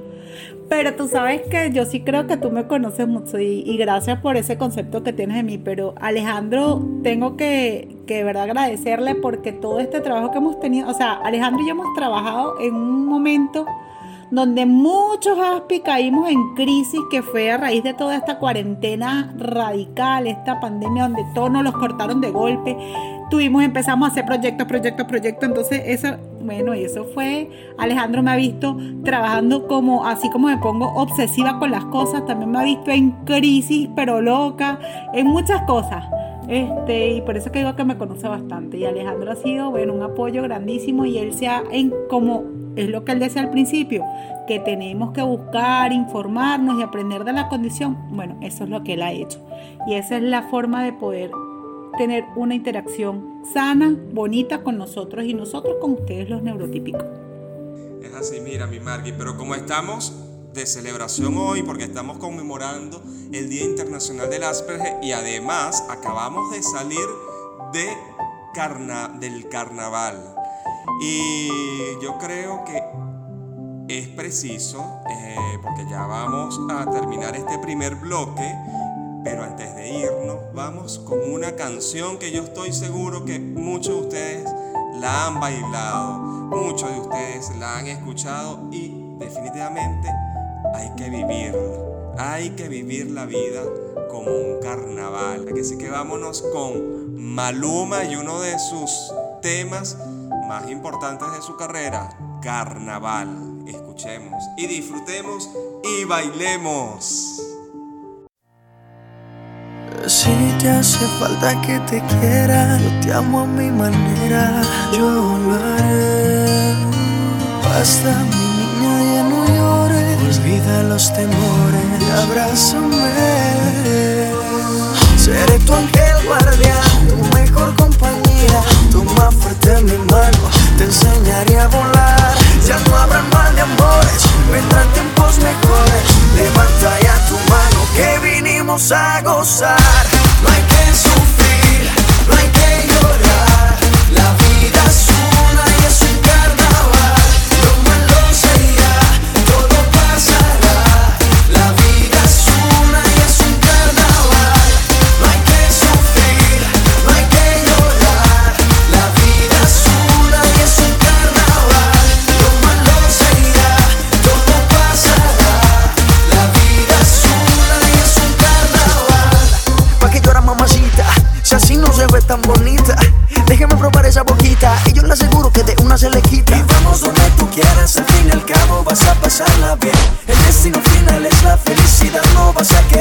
Pero tú sabes que yo sí creo que tú me conoces mucho y, y, gracias por ese concepto que tienes de mí. Pero Alejandro, tengo que, que de verdad agradecerle porque todo este trabajo que hemos tenido, o sea, Alejandro y yo hemos trabajado en un momento donde muchos ASPI caímos en crisis que fue a raíz de toda esta cuarentena radical, esta pandemia donde todos nos los cortaron de golpe. Tuvimos, empezamos a hacer proyectos, proyectos, proyectos. Entonces, eso, bueno, y eso fue. Alejandro me ha visto trabajando como, así como me pongo obsesiva con las cosas, también me ha visto en crisis, pero loca, en muchas cosas. Este, y por eso que digo que me conoce bastante. Y Alejandro ha sido, bueno, un apoyo grandísimo y él se ha, en, como es lo que él decía al principio, que tenemos que buscar, informarnos y aprender de la condición. Bueno, eso es lo que él ha hecho. Y esa es la forma de poder tener una interacción sana, bonita con nosotros y nosotros con ustedes los neurotípicos. Es así, mira, mi Margui, pero como estamos de celebración hoy, porque estamos conmemorando el Día Internacional del Asperger y además acabamos de salir del carnaval. Y yo creo que es preciso, eh, porque ya vamos a terminar este primer bloque, pero antes de irnos, vamos con una canción que yo estoy seguro que muchos de ustedes la han bailado, muchos de ustedes la han escuchado y definitivamente hay que vivirla. Hay que vivir la vida como un carnaval. Así que vámonos con Maluma y uno de sus temas más importantes de su carrera, Carnaval. Escuchemos y disfrutemos y bailemos. Si te hace falta que te quiera, yo te amo a mi manera, yo lo haré. Basta mi niña, ya no llores, olvida los temores abrázame. Seré tu ángel guardián, tu mejor tu más fuerte mi mano, te enseñaré a volar. Ya no habrá mal de amores, vendrán tiempos mejores. Levanta ya tu mano que vinimos a gozar. No hay que sufrir, una se le quita. Y vamos donde tú quieras, al fin y al cabo vas a pasarla bien. El destino final es la felicidad, no vas a querer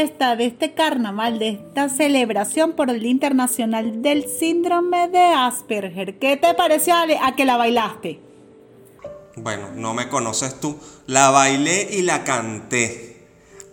fiesta, de este carnaval, de esta celebración por el Día Internacional del Síndrome de Asperger. ¿Qué te pareció a que la bailaste? Bueno, no me conoces tú. La bailé y la canté.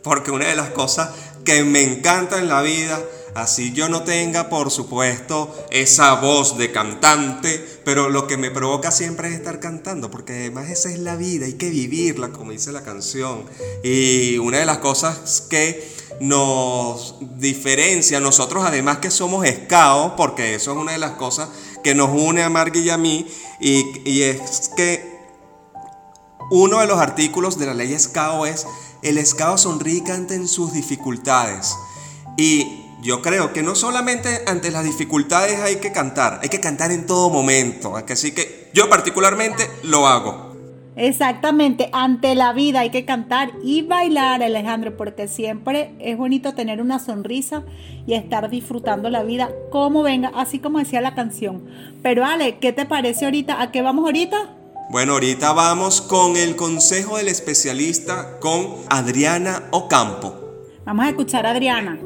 Porque una de las cosas que me encanta en la vida Así yo no tenga, por supuesto, esa voz de cantante, pero lo que me provoca siempre es estar cantando, porque además esa es la vida, hay que vivirla, como dice la canción. Y una de las cosas que nos diferencia, nosotros además que somos escaos, porque eso es una de las cosas que nos une a Margui y a mí, y, y es que uno de los artículos de la ley escao es, el escao sonríe en sus dificultades. Y yo creo que no solamente ante las dificultades hay que cantar, hay que cantar en todo momento. Así que yo particularmente lo hago. Exactamente, ante la vida hay que cantar y bailar, Alejandro, porque siempre es bonito tener una sonrisa y estar disfrutando la vida como venga, así como decía la canción. Pero Ale, ¿qué te parece ahorita? ¿A qué vamos ahorita? Bueno, ahorita vamos con el consejo del especialista con Adriana Ocampo. Vamos a escuchar a Adriana.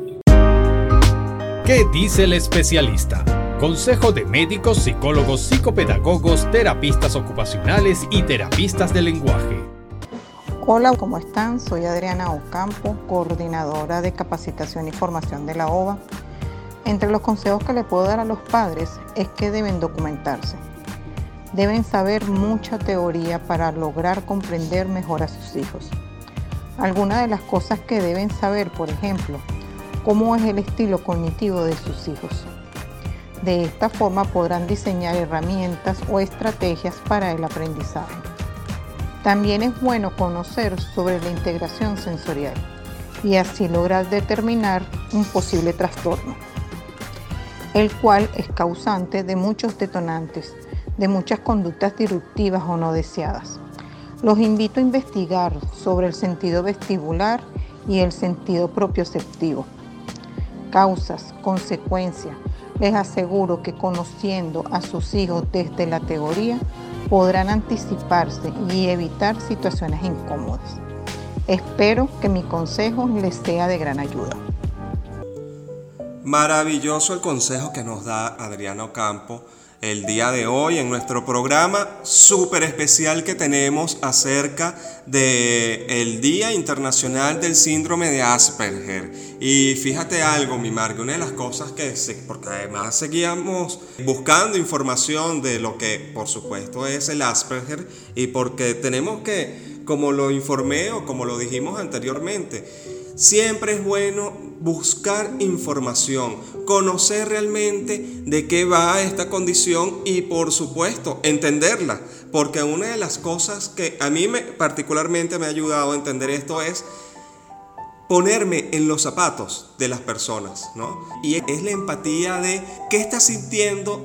¿Qué dice el especialista? Consejo de médicos, psicólogos, psicopedagogos, terapistas ocupacionales y terapistas de lenguaje. Hola, ¿cómo están? Soy Adriana Ocampo, coordinadora de capacitación y formación de la OVA. Entre los consejos que le puedo dar a los padres es que deben documentarse. Deben saber mucha teoría para lograr comprender mejor a sus hijos. Algunas de las cosas que deben saber, por ejemplo, cómo es el estilo cognitivo de sus hijos. De esta forma podrán diseñar herramientas o estrategias para el aprendizaje. También es bueno conocer sobre la integración sensorial y así lograr determinar un posible trastorno, el cual es causante de muchos detonantes, de muchas conductas disruptivas o no deseadas. Los invito a investigar sobre el sentido vestibular y el sentido propioceptivo causas, consecuencias. Les aseguro que conociendo a sus hijos desde la teoría, podrán anticiparse y evitar situaciones incómodas. Espero que mi consejo les sea de gran ayuda. Maravilloso el consejo que nos da Adriano Campo el día de hoy en nuestro programa súper especial que tenemos acerca del el Día Internacional del Síndrome de Asperger. Y fíjate algo, mi Marga, una de las cosas que, porque además seguíamos buscando información de lo que por supuesto es el Asperger y porque tenemos que, como lo informé o como lo dijimos anteriormente, Siempre es bueno buscar información, conocer realmente de qué va esta condición y por supuesto entenderla, porque una de las cosas que a mí me, particularmente me ha ayudado a entender esto es ponerme en los zapatos de las personas, ¿no? Y es la empatía de qué está sintiendo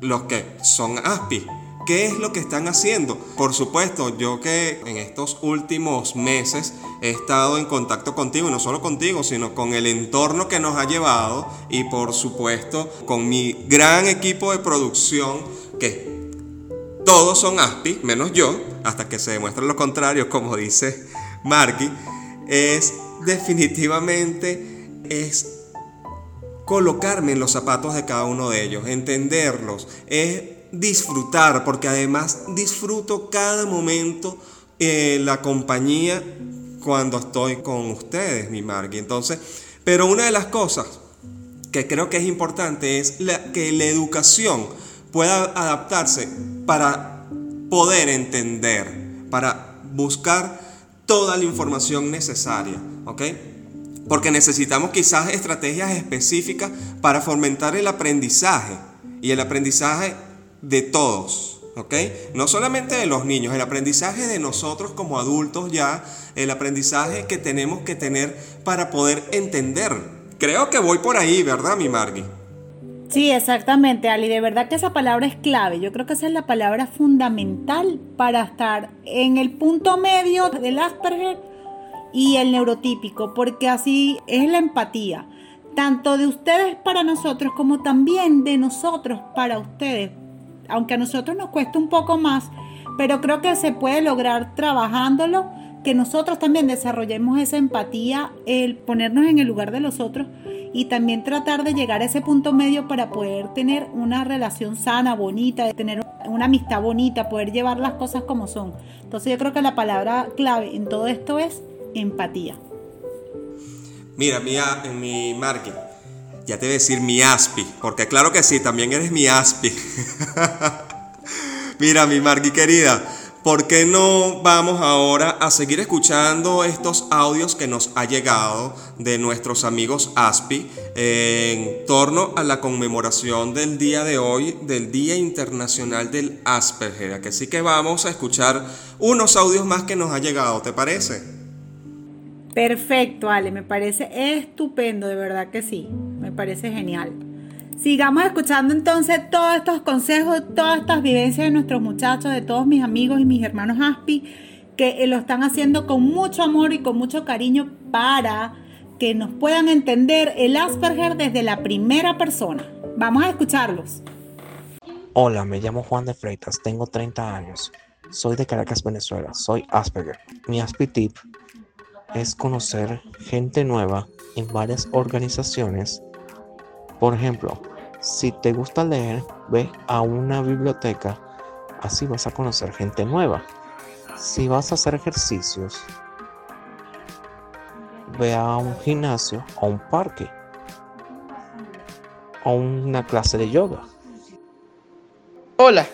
los que son ASPI, ¿Qué es lo que están haciendo? Por supuesto, yo que en estos últimos meses he estado en contacto contigo, y no solo contigo, sino con el entorno que nos ha llevado y por supuesto con mi gran equipo de producción que todos son ASPI, menos yo, hasta que se demuestre lo contrario, como dice Marky, es definitivamente es colocarme en los zapatos de cada uno de ellos, entenderlos, es disfrutar, porque además disfruto cada momento en la compañía cuando estoy con ustedes, mi Margie. Entonces, pero una de las cosas que creo que es importante es que la educación pueda adaptarse para poder entender, para buscar toda la información necesaria, ¿ok? Porque necesitamos quizás estrategias específicas para fomentar el aprendizaje. Y el aprendizaje de todos, ¿ok? No solamente de los niños, el aprendizaje de nosotros como adultos ya, el aprendizaje que tenemos que tener para poder entender. Creo que voy por ahí, ¿verdad, mi Margie? Sí, exactamente, Ali. De verdad que esa palabra es clave. Yo creo que esa es la palabra fundamental para estar en el punto medio del Asperger y el neurotípico, porque así es la empatía, tanto de ustedes para nosotros como también de nosotros para ustedes, aunque a nosotros nos cuesta un poco más, pero creo que se puede lograr trabajándolo que nosotros también desarrollemos esa empatía, el ponernos en el lugar de los otros y también tratar de llegar a ese punto medio para poder tener una relación sana, bonita, tener una amistad bonita, poder llevar las cosas como son. Entonces yo creo que la palabra clave en todo esto es empatía. Mira, mi, mi Marky, ya te voy a decir mi Aspi, porque claro que sí, también eres mi Aspi. Mira, mi Marky querida, ¿por qué no vamos ahora a seguir escuchando estos audios que nos ha llegado de nuestros amigos ASPI en torno a la conmemoración del día de hoy, del Día Internacional del Asperger? Así que vamos a escuchar unos audios más que nos ha llegado, ¿te parece? Perfecto, Ale, me parece estupendo, de verdad que sí, me parece genial. Sigamos escuchando entonces todos estos consejos, todas estas vivencias de nuestros muchachos, de todos mis amigos y mis hermanos Aspi, que eh, lo están haciendo con mucho amor y con mucho cariño para que nos puedan entender el Asperger desde la primera persona. Vamos a escucharlos. Hola, me llamo Juan de Freitas, tengo 30 años. Soy de Caracas, Venezuela. Soy Asperger. Mi Aspi tip es conocer gente nueva en varias organizaciones por ejemplo, si te gusta leer, ve a una biblioteca, así vas a conocer gente nueva. Si vas a hacer ejercicios, ve a un gimnasio o un parque o una clase de yoga. Hola,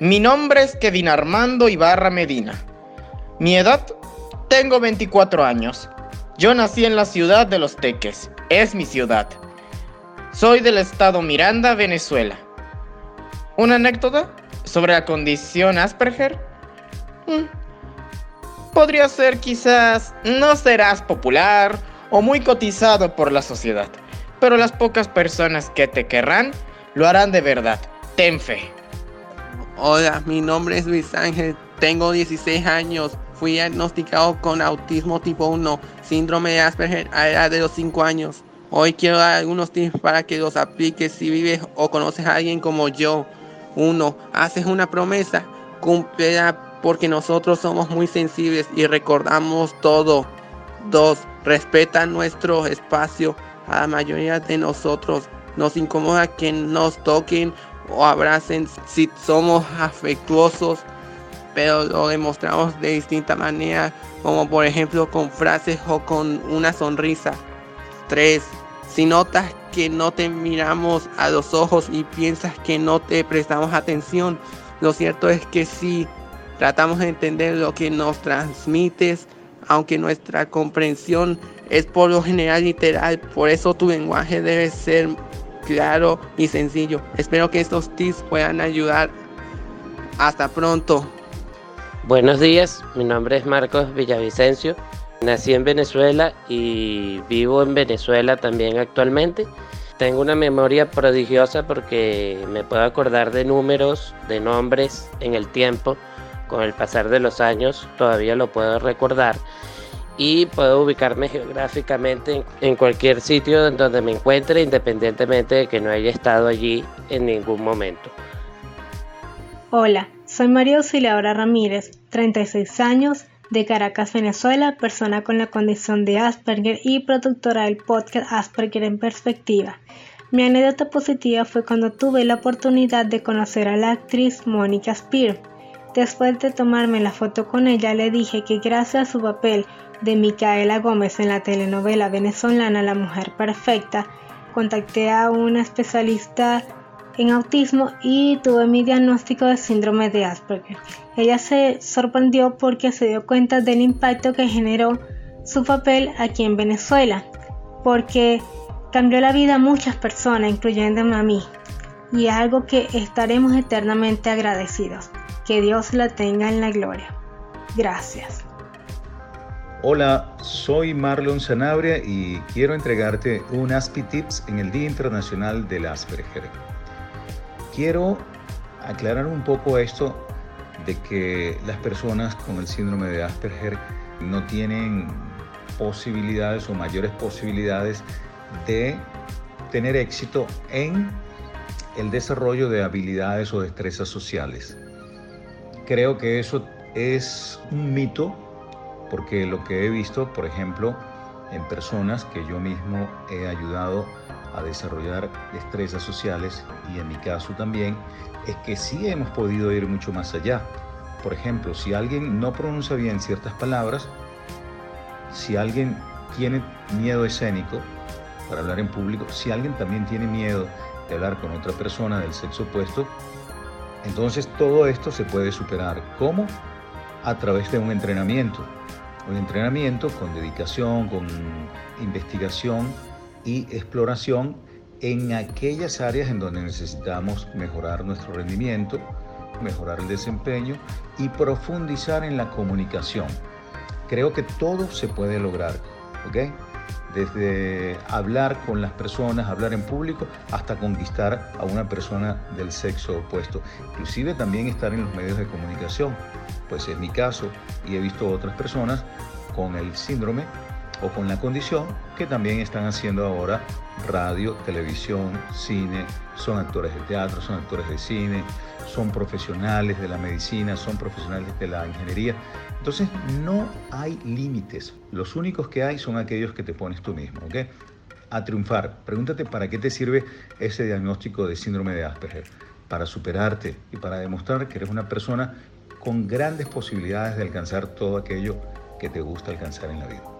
mi nombre es Kevin Armando Ibarra Medina. Mi edad, tengo 24 años. Yo nací en la ciudad de Los Teques, es mi ciudad. Soy del estado Miranda, Venezuela. ¿Una anécdota sobre la condición Asperger? Hmm. Podría ser quizás no serás popular o muy cotizado por la sociedad, pero las pocas personas que te querrán lo harán de verdad. Ten fe. Hola, mi nombre es Luis Ángel, tengo 16 años, fui diagnosticado con autismo tipo 1, síndrome de Asperger a edad de los 5 años. Hoy quiero dar algunos tips para que los apliques si vives o conoces a alguien como yo. Uno, haces una promesa, cúmplela porque nosotros somos muy sensibles y recordamos todo. Dos, respeta nuestro espacio. A la mayoría de nosotros nos incomoda que nos toquen o abracen si somos afectuosos, pero lo demostramos de distinta manera, como por ejemplo con frases o con una sonrisa. 3. Si notas que no te miramos a los ojos y piensas que no te prestamos atención, lo cierto es que sí, tratamos de entender lo que nos transmites, aunque nuestra comprensión es por lo general literal, por eso tu lenguaje debe ser claro y sencillo. Espero que estos tips puedan ayudar. Hasta pronto. Buenos días, mi nombre es Marcos Villavicencio. Nací en Venezuela y vivo en Venezuela también actualmente. Tengo una memoria prodigiosa porque me puedo acordar de números, de nombres en el tiempo. Con el pasar de los años todavía lo puedo recordar y puedo ubicarme geográficamente en cualquier sitio donde me encuentre independientemente de que no haya estado allí en ningún momento. Hola, soy María Auxiliadora Ramírez, 36 años, de Caracas, Venezuela, persona con la condición de Asperger y productora del podcast Asperger en Perspectiva. Mi anécdota positiva fue cuando tuve la oportunidad de conocer a la actriz Mónica Spear. Después de tomarme la foto con ella, le dije que gracias a su papel de Micaela Gómez en la telenovela venezolana La Mujer Perfecta, contacté a una especialista en autismo y tuve mi diagnóstico de síndrome de Asperger. Ella se sorprendió porque se dio cuenta del impacto que generó su papel aquí en Venezuela, porque cambió la vida a muchas personas, incluyéndome a mí, y es algo que estaremos eternamente agradecidos. Que Dios la tenga en la gloria. Gracias. Hola, soy Marlon Sanabria y quiero entregarte un ASPI Tips en el Día Internacional del Asperger. Quiero aclarar un poco esto de que las personas con el síndrome de Asperger no tienen posibilidades o mayores posibilidades de tener éxito en el desarrollo de habilidades o destrezas sociales. Creo que eso es un mito porque lo que he visto, por ejemplo, en personas que yo mismo he ayudado desarrollar destrezas sociales y en mi caso también, es que sí hemos podido ir mucho más allá. Por ejemplo, si alguien no pronuncia bien ciertas palabras, si alguien tiene miedo escénico para hablar en público, si alguien también tiene miedo de hablar con otra persona del sexo opuesto, entonces todo esto se puede superar. ¿Cómo? A través de un entrenamiento. Un entrenamiento con dedicación, con investigación y exploración en aquellas áreas en donde necesitamos mejorar nuestro rendimiento, mejorar el desempeño y profundizar en la comunicación. Creo que todo se puede lograr, ¿ok? Desde hablar con las personas, hablar en público, hasta conquistar a una persona del sexo opuesto. Inclusive también estar en los medios de comunicación, pues es mi caso y he visto otras personas con el síndrome o con la condición que también están haciendo ahora radio, televisión, cine, son actores de teatro, son actores de cine, son profesionales de la medicina, son profesionales de la ingeniería. Entonces no hay límites, los únicos que hay son aquellos que te pones tú mismo, ¿ok? A triunfar. Pregúntate para qué te sirve ese diagnóstico de síndrome de Asperger. Para superarte y para demostrar que eres una persona con grandes posibilidades de alcanzar todo aquello que te gusta alcanzar en la vida.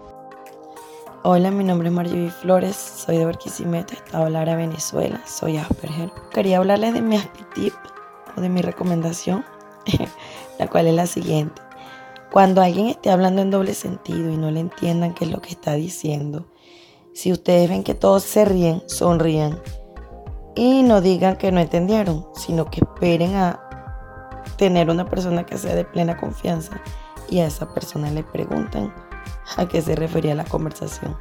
Hola, mi nombre es Marjorie Flores, soy de Barquisimeto, Estado Lara, Venezuela, soy Asperger. Quería hablarles de mi Aspitip o de mi recomendación, la cual es la siguiente. Cuando alguien esté hablando en doble sentido y no le entiendan qué es lo que está diciendo, si ustedes ven que todos se ríen, sonrían y no digan que no entendieron, sino que esperen a tener una persona que sea de plena confianza y a esa persona le preguntan a qué se refería la conversación.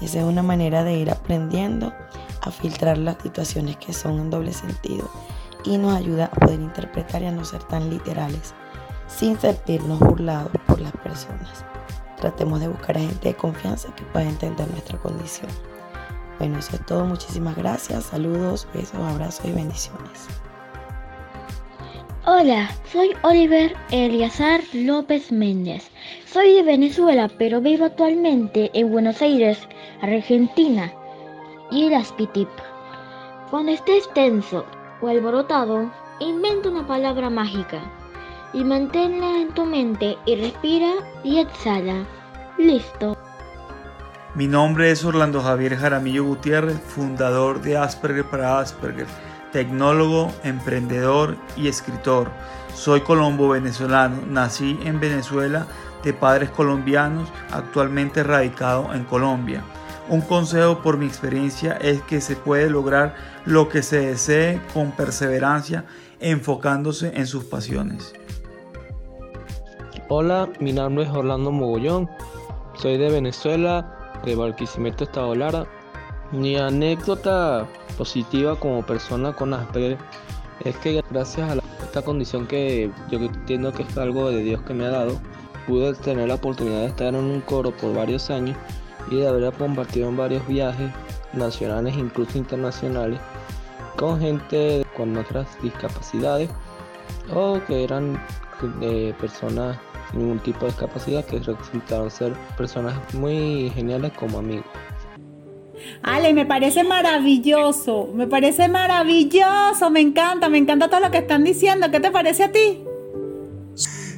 Esa es una manera de ir aprendiendo a filtrar las situaciones que son en doble sentido y nos ayuda a poder interpretar y a no ser tan literales sin sentirnos burlados por las personas. Tratemos de buscar a gente de confianza que pueda entender nuestra condición. Bueno, eso es todo. Muchísimas gracias. Saludos, besos, abrazos y bendiciones. Hola, soy Oliver Eliazar López Méndez. Soy de Venezuela, pero vivo actualmente en Buenos Aires, Argentina. Y el aspitip. Cuando estés tenso o alborotado, inventa una palabra mágica y manténla en tu mente y respira y exhala. Listo. Mi nombre es Orlando Javier Jaramillo Gutiérrez, fundador de Asperger para Asperger tecnólogo, emprendedor y escritor. Soy colombo venezolano, nací en Venezuela de padres colombianos, actualmente radicado en Colombia. Un consejo por mi experiencia es que se puede lograr lo que se desee con perseverancia, enfocándose en sus pasiones. Hola, mi nombre es Orlando Mogollón, soy de Venezuela, de Barquisimeto, Estado Lara. Mi anécdota positiva como persona con Asperger es que gracias a esta condición que yo entiendo que es algo de Dios que me ha dado, pude tener la oportunidad de estar en un coro por varios años y de haber compartido en varios viajes nacionales, incluso internacionales, con gente con otras discapacidades o que eran de personas sin ningún tipo de discapacidad que resultaron ser personas muy geniales como amigos. Ale, me parece maravilloso, me parece maravilloso, me encanta, me encanta todo lo que están diciendo. ¿Qué te parece a ti?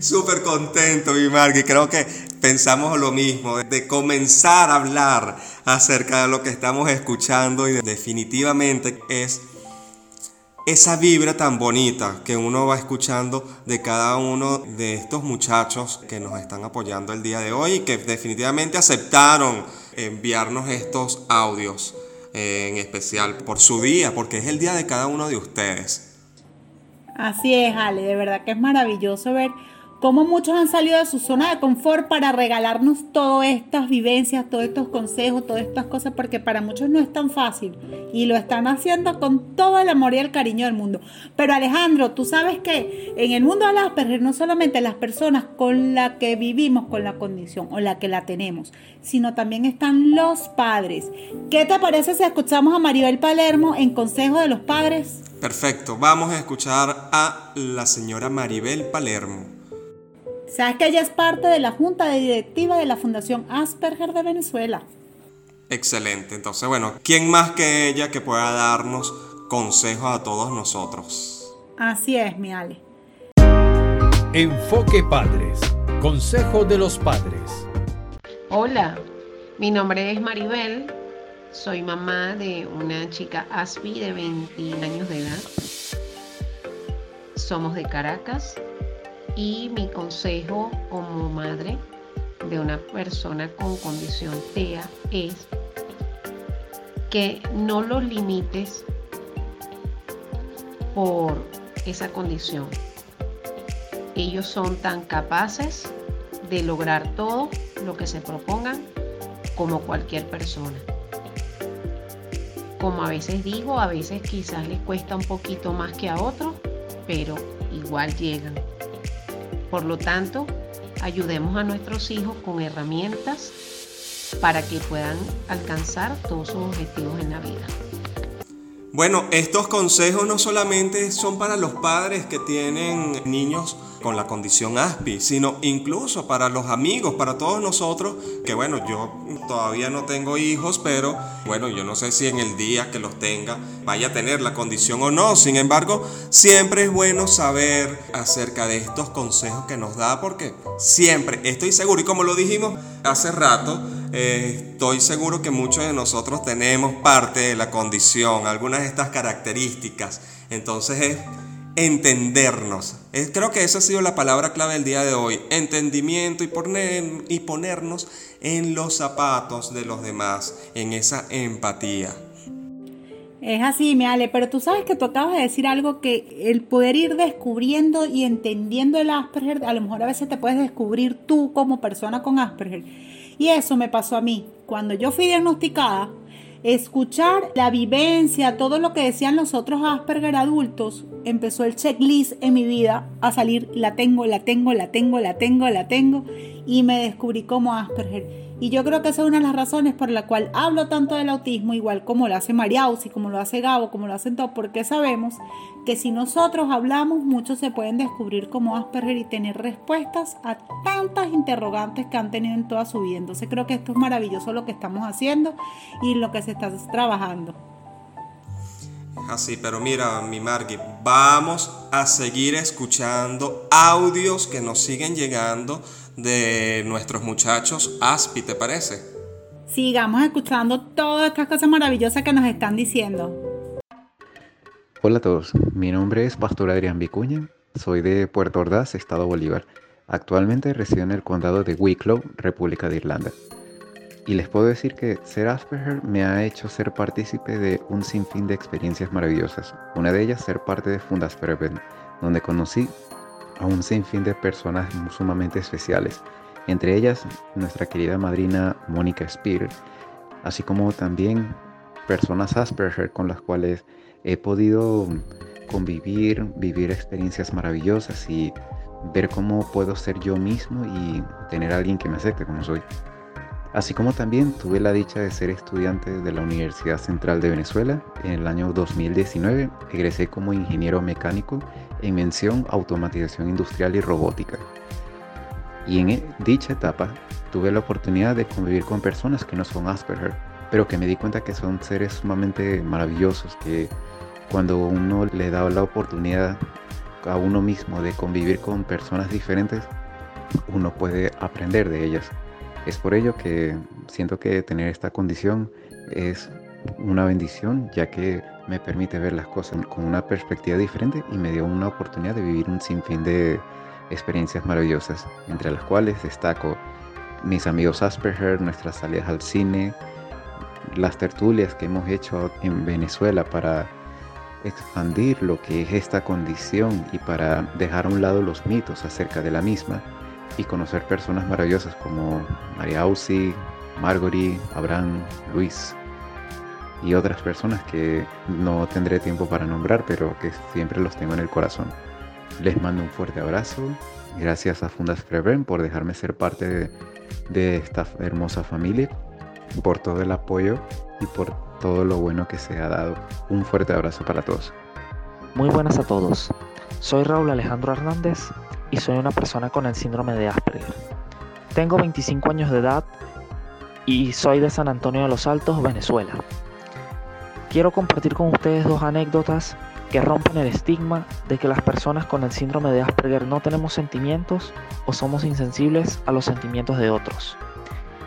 Súper contento, mi Margui. Creo que pensamos lo mismo, de comenzar a hablar acerca de lo que estamos escuchando y definitivamente es esa vibra tan bonita que uno va escuchando de cada uno de estos muchachos que nos están apoyando el día de hoy y que definitivamente aceptaron enviarnos estos audios, eh, en especial por su día, porque es el día de cada uno de ustedes. Así es, Ale, de verdad que es maravilloso ver cómo muchos han salido de su zona de confort para regalarnos todas estas vivencias, todos estos consejos, todas estas cosas, porque para muchos no es tan fácil y lo están haciendo con todo el amor y el cariño del mundo. Pero Alejandro, tú sabes que en el mundo de las personas, no solamente las personas con las que vivimos con la condición o la que la tenemos, sino también están los padres. ¿Qué te parece si escuchamos a Maribel Palermo en Consejo de los Padres? Perfecto, vamos a escuchar a la señora Maribel Palermo. Sabes que ella es parte de la junta de directiva de la Fundación Asperger de Venezuela. Excelente. Entonces, bueno, ¿quién más que ella que pueda darnos consejos a todos nosotros? Así es, mi Ale. Enfoque Padres. Consejo de los padres. Hola, mi nombre es Maribel. Soy mamá de una chica Aspi de 20 años de edad. Somos de Caracas y mi consejo como madre de una persona con condición TEA es que no los limites por esa condición. Ellos son tan capaces de lograr todo lo que se propongan como cualquier persona. Como a veces digo, a veces quizás les cuesta un poquito más que a otros, pero igual llegan. Por lo tanto, ayudemos a nuestros hijos con herramientas para que puedan alcanzar todos sus objetivos en la vida. Bueno, estos consejos no solamente son para los padres que tienen niños con la condición ASPI, sino incluso para los amigos, para todos nosotros, que bueno, yo todavía no tengo hijos, pero bueno, yo no sé si en el día que los tenga vaya a tener la condición o no. Sin embargo, siempre es bueno saber acerca de estos consejos que nos da, porque siempre estoy seguro, y como lo dijimos hace rato, eh, estoy seguro que muchos de nosotros tenemos parte de la condición, algunas de estas características. Entonces es entendernos. creo que esa ha sido la palabra clave del día de hoy. Entendimiento y, poner, y ponernos en los zapatos de los demás, en esa empatía. Es así, me Ale, pero tú sabes que tú acabas de decir algo que el poder ir descubriendo y entendiendo el Asperger, a lo mejor a veces te puedes descubrir tú como persona con Asperger. Y eso me pasó a mí. Cuando yo fui diagnosticada, escuchar la vivencia, todo lo que decían los otros Asperger adultos, empezó el checklist en mi vida a salir, la tengo, la tengo, la tengo, la tengo, la tengo, y me descubrí como Asperger. Y yo creo que esa es una de las razones por la cual hablo tanto del autismo, igual como lo hace Mariausi, como lo hace Gabo, como lo hacen todos, porque sabemos que si nosotros hablamos, muchos se pueden descubrir como Asperger y tener respuestas a tantas interrogantes que han tenido en toda su vida. Entonces creo que esto es maravilloso lo que estamos haciendo y lo que se está trabajando. Así, pero mira, mi Margui, vamos a seguir escuchando audios que nos siguen llegando de nuestros muchachos ASPI, ¿te parece? Sigamos escuchando todas estas cosas maravillosas que nos están diciendo. Hola a todos, mi nombre es Pastor Adrián Vicuña, soy de Puerto Ordaz, Estado Bolívar. Actualmente resido en el condado de Wicklow, República de Irlanda. Y les puedo decir que ser Asperger me ha hecho ser partícipe de un sinfín de experiencias maravillosas. Una de ellas ser parte de Fundas Prevent, donde conocí a un sinfín de personas sumamente especiales, entre ellas nuestra querida madrina Mónica Spear, así como también personas Asperger con las cuales he podido convivir, vivir experiencias maravillosas y ver cómo puedo ser yo mismo y tener a alguien que me acepte como soy. Así como también tuve la dicha de ser estudiante de la Universidad Central de Venezuela. En el año 2019 egresé como ingeniero mecánico en mención automatización industrial y robótica. Y en dicha etapa tuve la oportunidad de convivir con personas que no son Asperger, pero que me di cuenta que son seres sumamente maravillosos, que cuando uno le da la oportunidad a uno mismo de convivir con personas diferentes, uno puede aprender de ellas. Es por ello que siento que tener esta condición es una bendición, ya que me permite ver las cosas con una perspectiva diferente y me dio una oportunidad de vivir un sinfín de experiencias maravillosas, entre las cuales destaco mis amigos Asperger, nuestras salidas al cine, las tertulias que hemos hecho en Venezuela para expandir lo que es esta condición y para dejar a un lado los mitos acerca de la misma y conocer personas maravillosas como María Ausi, Margory, Abraham, Luis y otras personas que no tendré tiempo para nombrar, pero que siempre los tengo en el corazón. Les mando un fuerte abrazo. Gracias a Fundas Prevent por dejarme ser parte de esta hermosa familia, por todo el apoyo y por todo lo bueno que se ha dado. Un fuerte abrazo para todos. Muy buenas a todos. Soy Raúl Alejandro Hernández y soy una persona con el síndrome de Asperger. Tengo 25 años de edad y soy de San Antonio de los Altos, Venezuela. Quiero compartir con ustedes dos anécdotas que rompen el estigma de que las personas con el síndrome de Asperger no tenemos sentimientos o somos insensibles a los sentimientos de otros.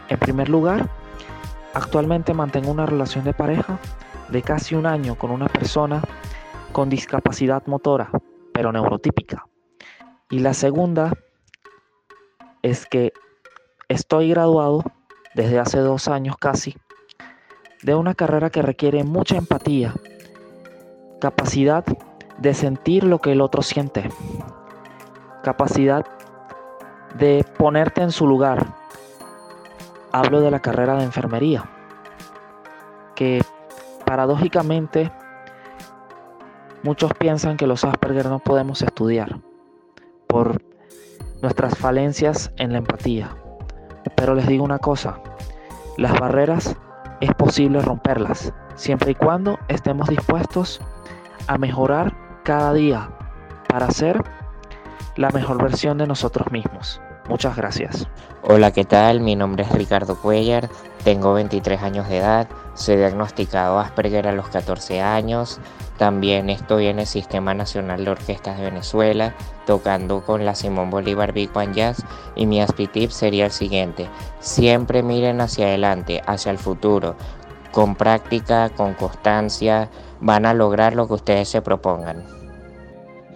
En primer lugar, actualmente mantengo una relación de pareja de casi un año con una persona con discapacidad motora, pero neurotípica. Y la segunda es que estoy graduado desde hace dos años casi de una carrera que requiere mucha empatía, capacidad de sentir lo que el otro siente, capacidad de ponerte en su lugar. Hablo de la carrera de enfermería, que paradójicamente muchos piensan que los Asperger no podemos estudiar por nuestras falencias en la empatía. Pero les digo una cosa, las barreras es posible romperlas, siempre y cuando estemos dispuestos a mejorar cada día para ser la mejor versión de nosotros mismos. Muchas gracias. Hola, ¿qué tal? Mi nombre es Ricardo Cuellar, tengo 23 años de edad, soy diagnosticado Asperger a los 14 años, también estoy en el Sistema Nacional de Orquestas de Venezuela, tocando con la Simón Bolívar Big Band Jazz y mi aspitip sería el siguiente, siempre miren hacia adelante, hacia el futuro, con práctica, con constancia, van a lograr lo que ustedes se propongan.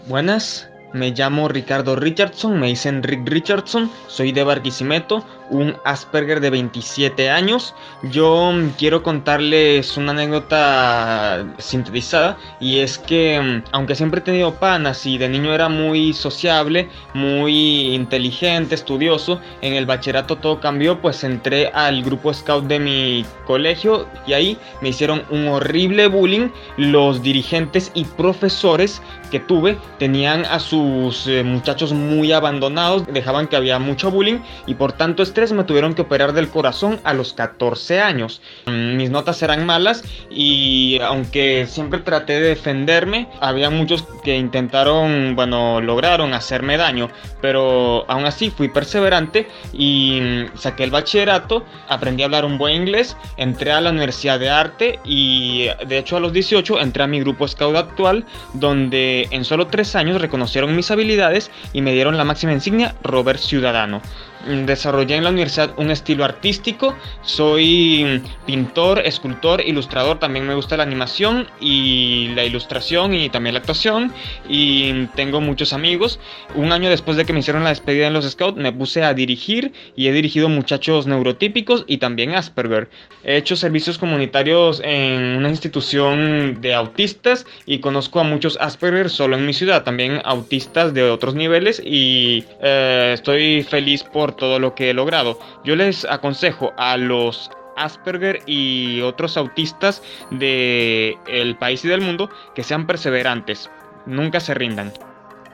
Buenas, me llamo Ricardo Richardson, me dicen Rick Richardson, soy de Barquisimeto, un Asperger de 27 años. Yo quiero contarles una anécdota sintetizada y es que mm, aunque siempre he tenido panas y de niño era muy sociable, muy inteligente, estudioso, en el bachillerato todo cambió, pues entré al grupo scout de mi colegio y ahí me hicieron un horrible bullying. Los dirigentes y profesores que tuve tenían a sus eh, muchachos muy abandonados, dejaban que había mucho bullying y por tanto me tuvieron que operar del corazón a los 14 años. Mm, mis notas eran malas y aunque siempre traté de defenderme, había muchos que intentaron, bueno, lograron hacerme daño, pero aún así fui perseverante y mm, saqué el bachillerato, aprendí a hablar un buen inglés, entré a la Universidad de Arte y de hecho a los 18 entré a mi grupo scout actual donde en solo tres años reconocieron mis habilidades y me dieron la máxima insignia Robert Ciudadano. Mm, desarrollé en la universidad un estilo artístico, soy pintor, escultor, ilustrador, también me gusta la animación y la ilustración y también la actuación y tengo muchos amigos. Un año después de que me hicieron la despedida en los Scouts me puse a dirigir y he dirigido muchachos neurotípicos y también Asperger. He hecho servicios comunitarios en una institución de autistas y conozco a muchos Asperger solo en mi ciudad, también autistas de otros niveles y eh, estoy feliz por todo lo que he logrado. Yo les aconsejo a los Asperger y otros autistas del el país y del mundo que sean perseverantes, nunca se rindan.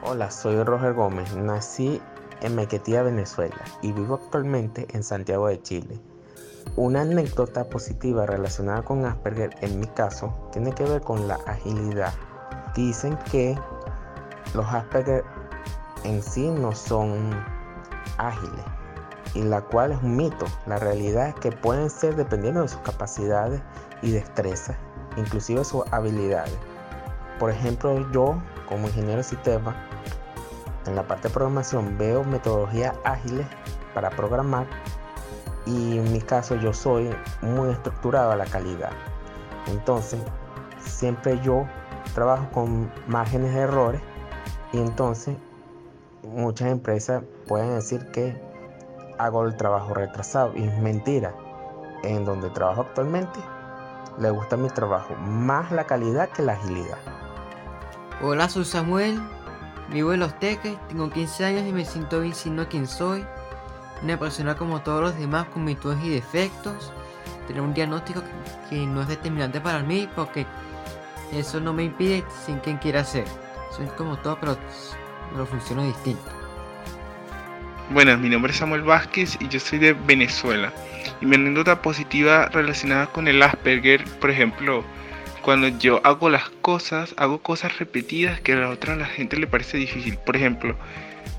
Hola, soy Roger Gómez, nací en Mequetía, Venezuela y vivo actualmente en Santiago de Chile. Una anécdota positiva relacionada con Asperger en mi caso tiene que ver con la agilidad. Dicen que los Asperger en sí no son ágiles, y la cual es un mito. La realidad es que pueden ser dependiendo de sus capacidades y destrezas, inclusive sus habilidades. Por ejemplo, yo como ingeniero de sistema, en la parte de programación veo metodologías ágiles para programar y en mi caso yo soy muy estructurado a la calidad. Entonces, siempre yo trabajo con márgenes de errores y entonces muchas empresas pueden decir que hago el trabajo retrasado y es mentira. En donde trabajo actualmente, le gusta mi trabajo, más la calidad que la agilidad. Hola, soy Samuel, vivo en Los Teques, tengo 15 años y me siento bien siendo quien soy. Una persona como todos los demás con virtudes y defectos. Tener un diagnóstico que no es determinante para mí porque eso no me impide sin quien quiera ser. Soy como todo, pero, pero funciono distinto. Buenas, mi nombre es Samuel Vázquez y yo soy de Venezuela. Y mi anécdota positiva relacionada con el Asperger, por ejemplo, cuando yo hago las cosas, hago cosas repetidas que a la otra la gente le parece difícil. Por ejemplo,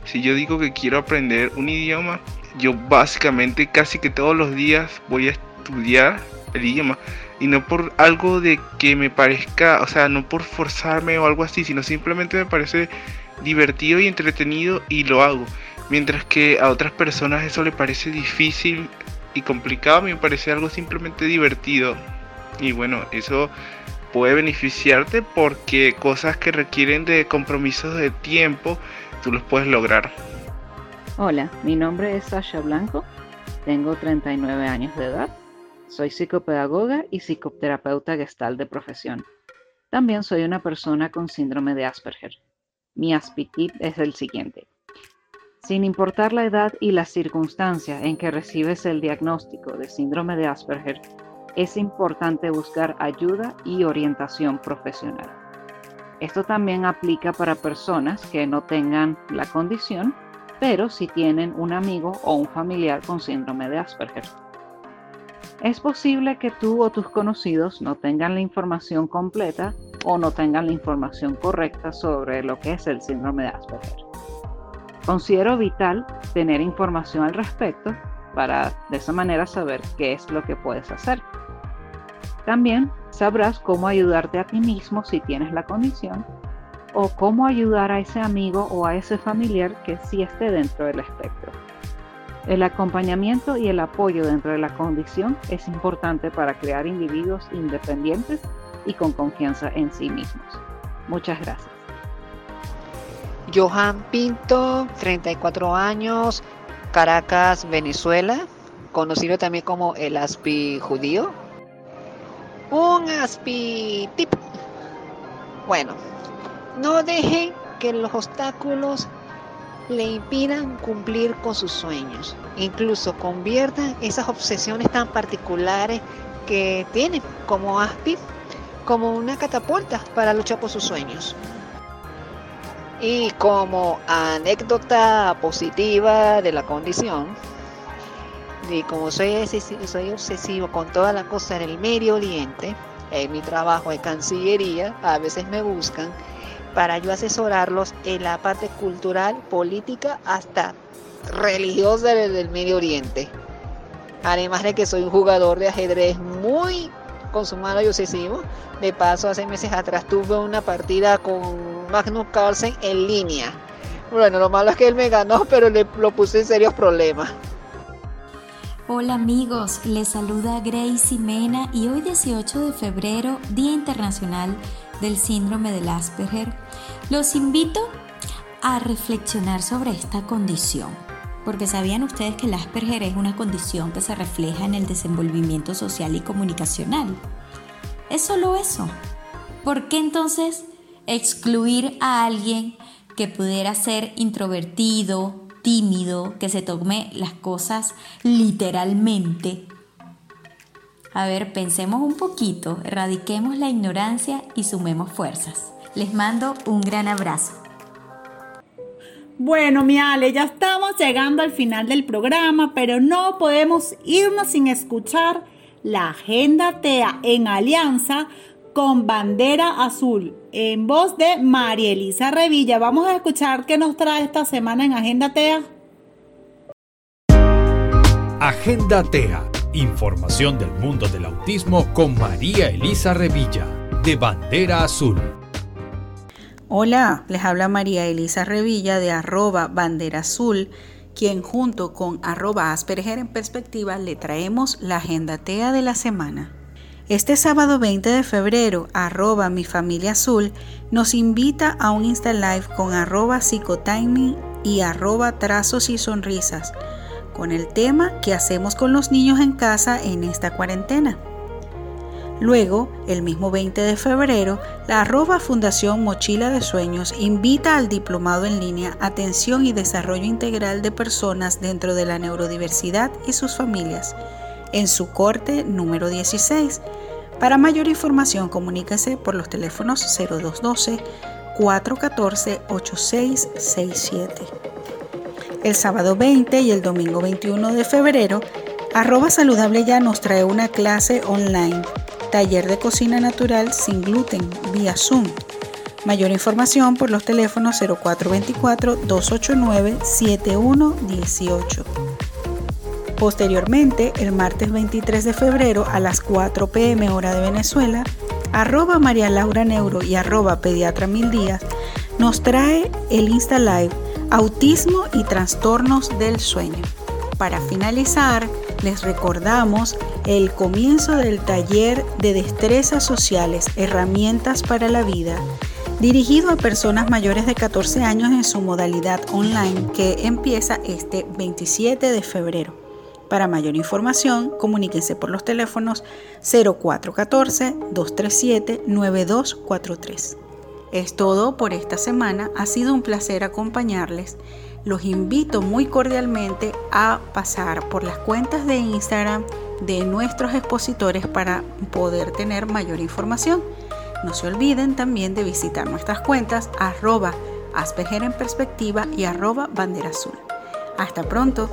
si yo digo que quiero aprender un idioma, yo básicamente casi que todos los días voy a estudiar el idioma. Y no por algo de que me parezca, o sea, no por forzarme o algo así, sino simplemente me parece divertido y entretenido y lo hago. Mientras que a otras personas eso le parece difícil y complicado, a mí me parece algo simplemente divertido. Y bueno, eso puede beneficiarte porque cosas que requieren de compromisos de tiempo, tú los puedes lograr. Hola, mi nombre es Sasha Blanco, tengo 39 años de edad, soy psicopedagoga y psicoterapeuta gestal de profesión. También soy una persona con síndrome de Asperger. Mi aspitip es el siguiente. Sin importar la edad y la circunstancia en que recibes el diagnóstico de síndrome de Asperger, es importante buscar ayuda y orientación profesional. Esto también aplica para personas que no tengan la condición, pero si tienen un amigo o un familiar con síndrome de Asperger. Es posible que tú o tus conocidos no tengan la información completa o no tengan la información correcta sobre lo que es el síndrome de Asperger. Considero vital tener información al respecto para de esa manera saber qué es lo que puedes hacer. También sabrás cómo ayudarte a ti mismo si tienes la condición o cómo ayudar a ese amigo o a ese familiar que sí esté dentro del espectro. El acompañamiento y el apoyo dentro de la condición es importante para crear individuos independientes y con confianza en sí mismos. Muchas gracias. Johan Pinto, 34 años, Caracas, Venezuela, conocido también como el Aspi judío. Un Aspi tip. Bueno, no dejen que los obstáculos le impidan cumplir con sus sueños. Incluso conviertan esas obsesiones tan particulares que tienen como Aspi como una catapulta para luchar por sus sueños. Y como anécdota positiva de la condición, y como soy, soy obsesivo con toda la cosa en el Medio Oriente, en mi trabajo de Cancillería, a veces me buscan para yo asesorarlos en la parte cultural, política, hasta religiosa del Medio Oriente. Además de que soy un jugador de ajedrez muy consumado y obsesivo. De paso, hace meses atrás tuve una partida con Magnus Carlsen en línea. Bueno, lo malo es que él me ganó, pero le lo puse en serios problemas. Hola amigos, les saluda Grace Mena y hoy 18 de febrero, Día Internacional del Síndrome del Asperger, los invito a reflexionar sobre esta condición porque sabían ustedes que el Asperger es una condición que se refleja en el desenvolvimiento social y comunicacional. Es solo eso. ¿Por qué entonces excluir a alguien que pudiera ser introvertido, tímido, que se tome las cosas literalmente? A ver, pensemos un poquito, erradiquemos la ignorancia y sumemos fuerzas. Les mando un gran abrazo. Bueno, mi Ale, ya estamos llegando al final del programa, pero no podemos irnos sin escuchar la Agenda TEA en alianza con Bandera Azul, en voz de María Elisa Revilla. Vamos a escuchar qué nos trae esta semana en Agenda TEA. Agenda TEA, información del mundo del autismo con María Elisa Revilla, de Bandera Azul. Hola, les habla María Elisa Revilla de arroba bandera azul, quien junto con arroba Asperger en perspectiva le traemos la agenda TEA de la semana. Este sábado 20 de febrero, arroba mi familia azul nos invita a un Insta Live con arroba psicotiming y arroba trazos y sonrisas, con el tema ¿Qué hacemos con los niños en casa en esta cuarentena? Luego, el mismo 20 de febrero, la arroba Fundación Mochila de Sueños invita al diplomado en línea Atención y Desarrollo Integral de Personas dentro de la Neurodiversidad y sus familias, en su corte número 16. Para mayor información, comuníquese por los teléfonos 0212 414 8667. El sábado 20 y el domingo 21 de febrero, arroba saludable ya nos trae una clase online taller de cocina natural sin gluten vía Zoom. Mayor información por los teléfonos 0424-289-7118. Posteriormente, el martes 23 de febrero a las 4 pm hora de Venezuela, arroba María Laura Neuro y arroba Pediatra Mil Días nos trae el Insta Live Autismo y Trastornos del Sueño. Para finalizar, les recordamos el comienzo del taller de destrezas sociales, herramientas para la vida, dirigido a personas mayores de 14 años en su modalidad online que empieza este 27 de febrero. Para mayor información, comuníquense por los teléfonos 0414-237-9243. Es todo por esta semana. Ha sido un placer acompañarles. Los invito muy cordialmente a pasar por las cuentas de Instagram de nuestros expositores para poder tener mayor información. No se olviden también de visitar nuestras cuentas arroba en perspectiva y arroba bandera azul. Hasta pronto.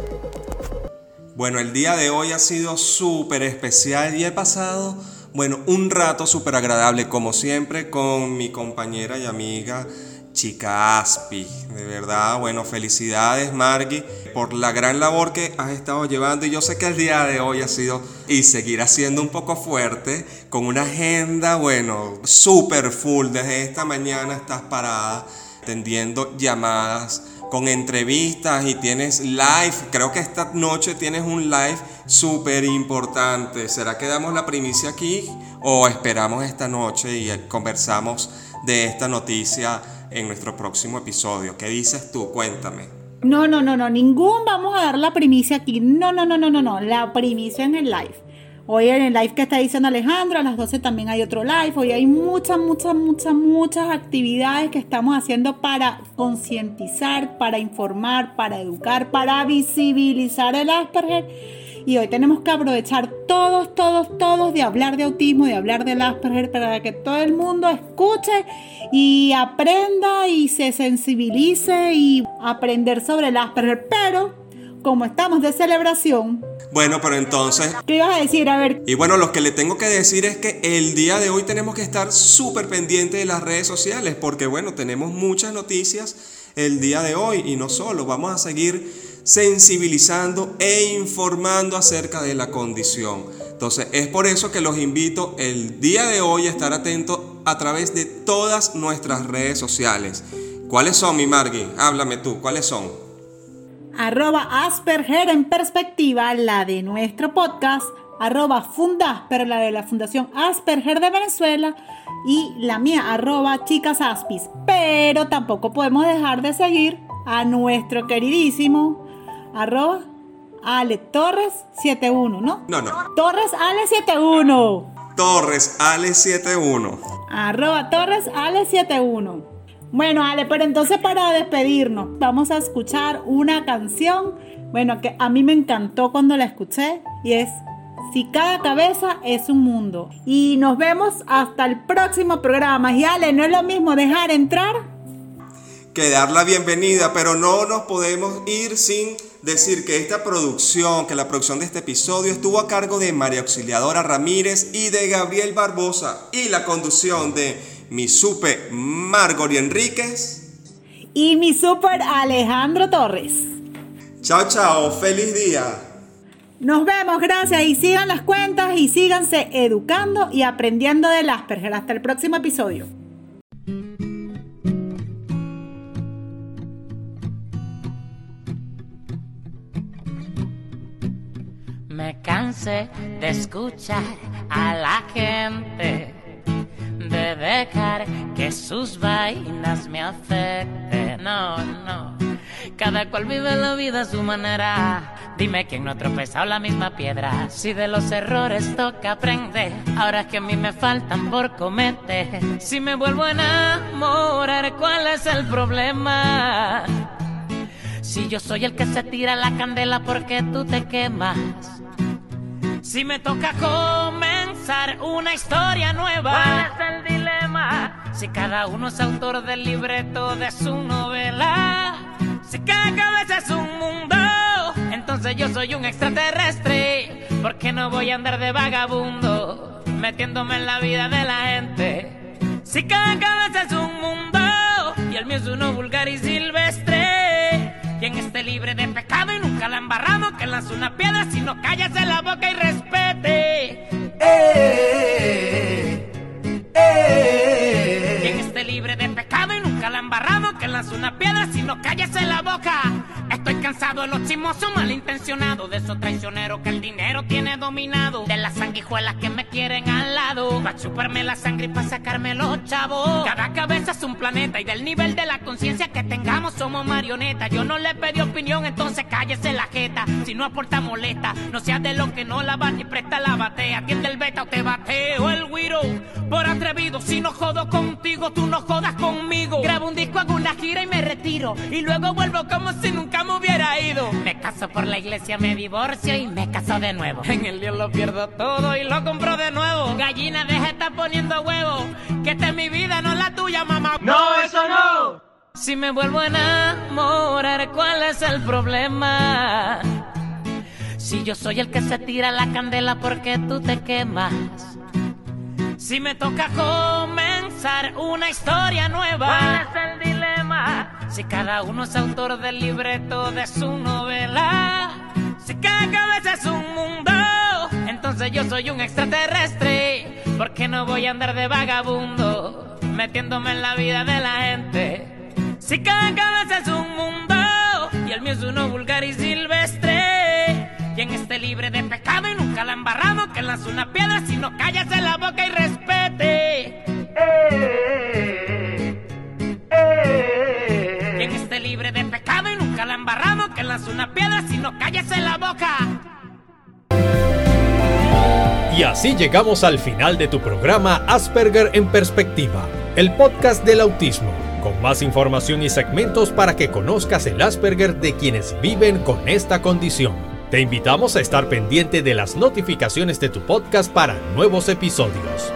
Bueno, el día de hoy ha sido súper especial y he pasado, bueno, un rato súper agradable, como siempre, con mi compañera y amiga Chica Aspi. De verdad, bueno, felicidades Margie por la gran labor que has estado llevando y yo sé que el día de hoy ha sido y seguirá siendo un poco fuerte, con una agenda, bueno, súper full. Desde esta mañana estás parada atendiendo llamadas con entrevistas y tienes live. Creo que esta noche tienes un live súper importante. ¿Será que damos la primicia aquí o esperamos esta noche y conversamos de esta noticia en nuestro próximo episodio? ¿Qué dices tú? Cuéntame. No, no, no, no, ningún vamos a dar la primicia aquí. No, no, no, no, no, no, la primicia en el live. Hoy en el live que está diciendo Alejandro, a las 12 también hay otro live. Hoy hay muchas, muchas, muchas, muchas actividades que estamos haciendo para concientizar, para informar, para educar, para visibilizar el Asperger. Y hoy tenemos que aprovechar todos, todos, todos de hablar de autismo, de hablar del Asperger, para que todo el mundo escuche y aprenda y se sensibilice y aprender sobre el Asperger. Pero como estamos de celebración, bueno, pero entonces... ¿Qué ibas a decir? A ver. Y bueno, lo que le tengo que decir es que el día de hoy tenemos que estar súper pendientes de las redes sociales porque bueno, tenemos muchas noticias el día de hoy y no solo, vamos a seguir sensibilizando e informando acerca de la condición. Entonces, es por eso que los invito el día de hoy a estar atentos a través de todas nuestras redes sociales. ¿Cuáles son, mi Margui? Háblame tú, ¿cuáles son? Arroba Asperger en perspectiva, la de nuestro podcast, arroba Fundasper, la de la Fundación Asperger de Venezuela, y la mía, arroba Chicas Aspis. Pero tampoco podemos dejar de seguir a nuestro queridísimo, arroba Ale Torres 71, ¿no? No, no. Torres Ale 71. Torres Ale 71. Arroba Torres Ale 71. Bueno, Ale, pero entonces para despedirnos, vamos a escuchar una canción, bueno, que a mí me encantó cuando la escuché y es Si cada cabeza es un mundo. Y nos vemos hasta el próximo programa. Y Ale, no es lo mismo dejar entrar que dar la bienvenida, pero no nos podemos ir sin decir que esta producción, que la producción de este episodio estuvo a cargo de María Auxiliadora Ramírez y de Gabriel Barbosa y la conducción de mi super Margori Enríquez y mi super Alejandro Torres. Chao, chao, feliz día. Nos vemos, gracias y sigan las cuentas y síganse educando y aprendiendo del Asperger. Hasta el próximo episodio. Me cansé de escuchar a la gente de dejar que sus vainas me afecten. No, no. Cada cual vive la vida a su manera. Dime quién no ha tropezado la misma piedra. Si de los errores toca aprender, ahora que a mí me faltan por cometer. Si me vuelvo a enamorar, ¿cuál es el problema? Si yo soy el que se tira la candela porque tú te quemas. Si me toca comenzar una historia nueva, ¿cuál es el dilema? Si cada uno es autor del libreto de su novela, si cada cabeza es un mundo, entonces yo soy un extraterrestre, porque no voy a andar de vagabundo. metiéndome en la vida de la gente. Si cada cabeza es un mundo y el mío es uno vulgar y silvestre. Quien esté libre de pecado y nunca la ha embarrado, que lance una piedra si no cállase la boca y respete. Eh, eh. Lance una piedra si no cállese la boca. Estoy cansado de los chismosos malintencionados, de esos traicioneros que el dinero tiene dominado, de las sanguijuelas que me quieren al lado, para chuparme la sangre y para sacarme los chavos. Cada cabeza es un planeta y del nivel de la conciencia que tengamos somos marionetas. Yo no le pedí opinión, entonces cállese la jeta. Si no aporta molesta, no seas de lo que no la va ni presta la batea. Atiende el beta o te bateo el guiro. Por atrevido, si no jodo contigo, tú no jodas conmigo. Grabo un disco, hago una gira y me retiro. Y luego vuelvo como si nunca me hubiera ido. Me caso por la iglesia, me divorcio y me caso de nuevo. En el día lo pierdo todo y lo compro de nuevo. Gallina, deja de estar poniendo huevo. Que esta es mi vida, no la tuya, mamá. No, eso no. Si me vuelvo a enamorar, ¿cuál es el problema? Si yo soy el que se tira la candela porque tú te quemas. Si me toca comenzar una historia nueva, ¿cuál es el Si cada uno es autor del libreto de su novela, si cada cabeza es un mundo, entonces yo soy un extraterrestre, porque no voy a andar de vagabundo, metiéndome en la vida de la gente. Si cada cabeza es un mundo, y el mío es uno vulgar y silvestre, quien esté libre de pecado y nunca la ha embarrado, que lance una piedra si no la boca y respete. Quien libre de pecado y nunca la ha embarrado, que lance una piedra si no la boca. Y así llegamos al final de tu programa Asperger en Perspectiva, el podcast del autismo, con más información y segmentos para que conozcas el Asperger de quienes viven con esta condición. Te invitamos a estar pendiente de las notificaciones de tu podcast para nuevos episodios.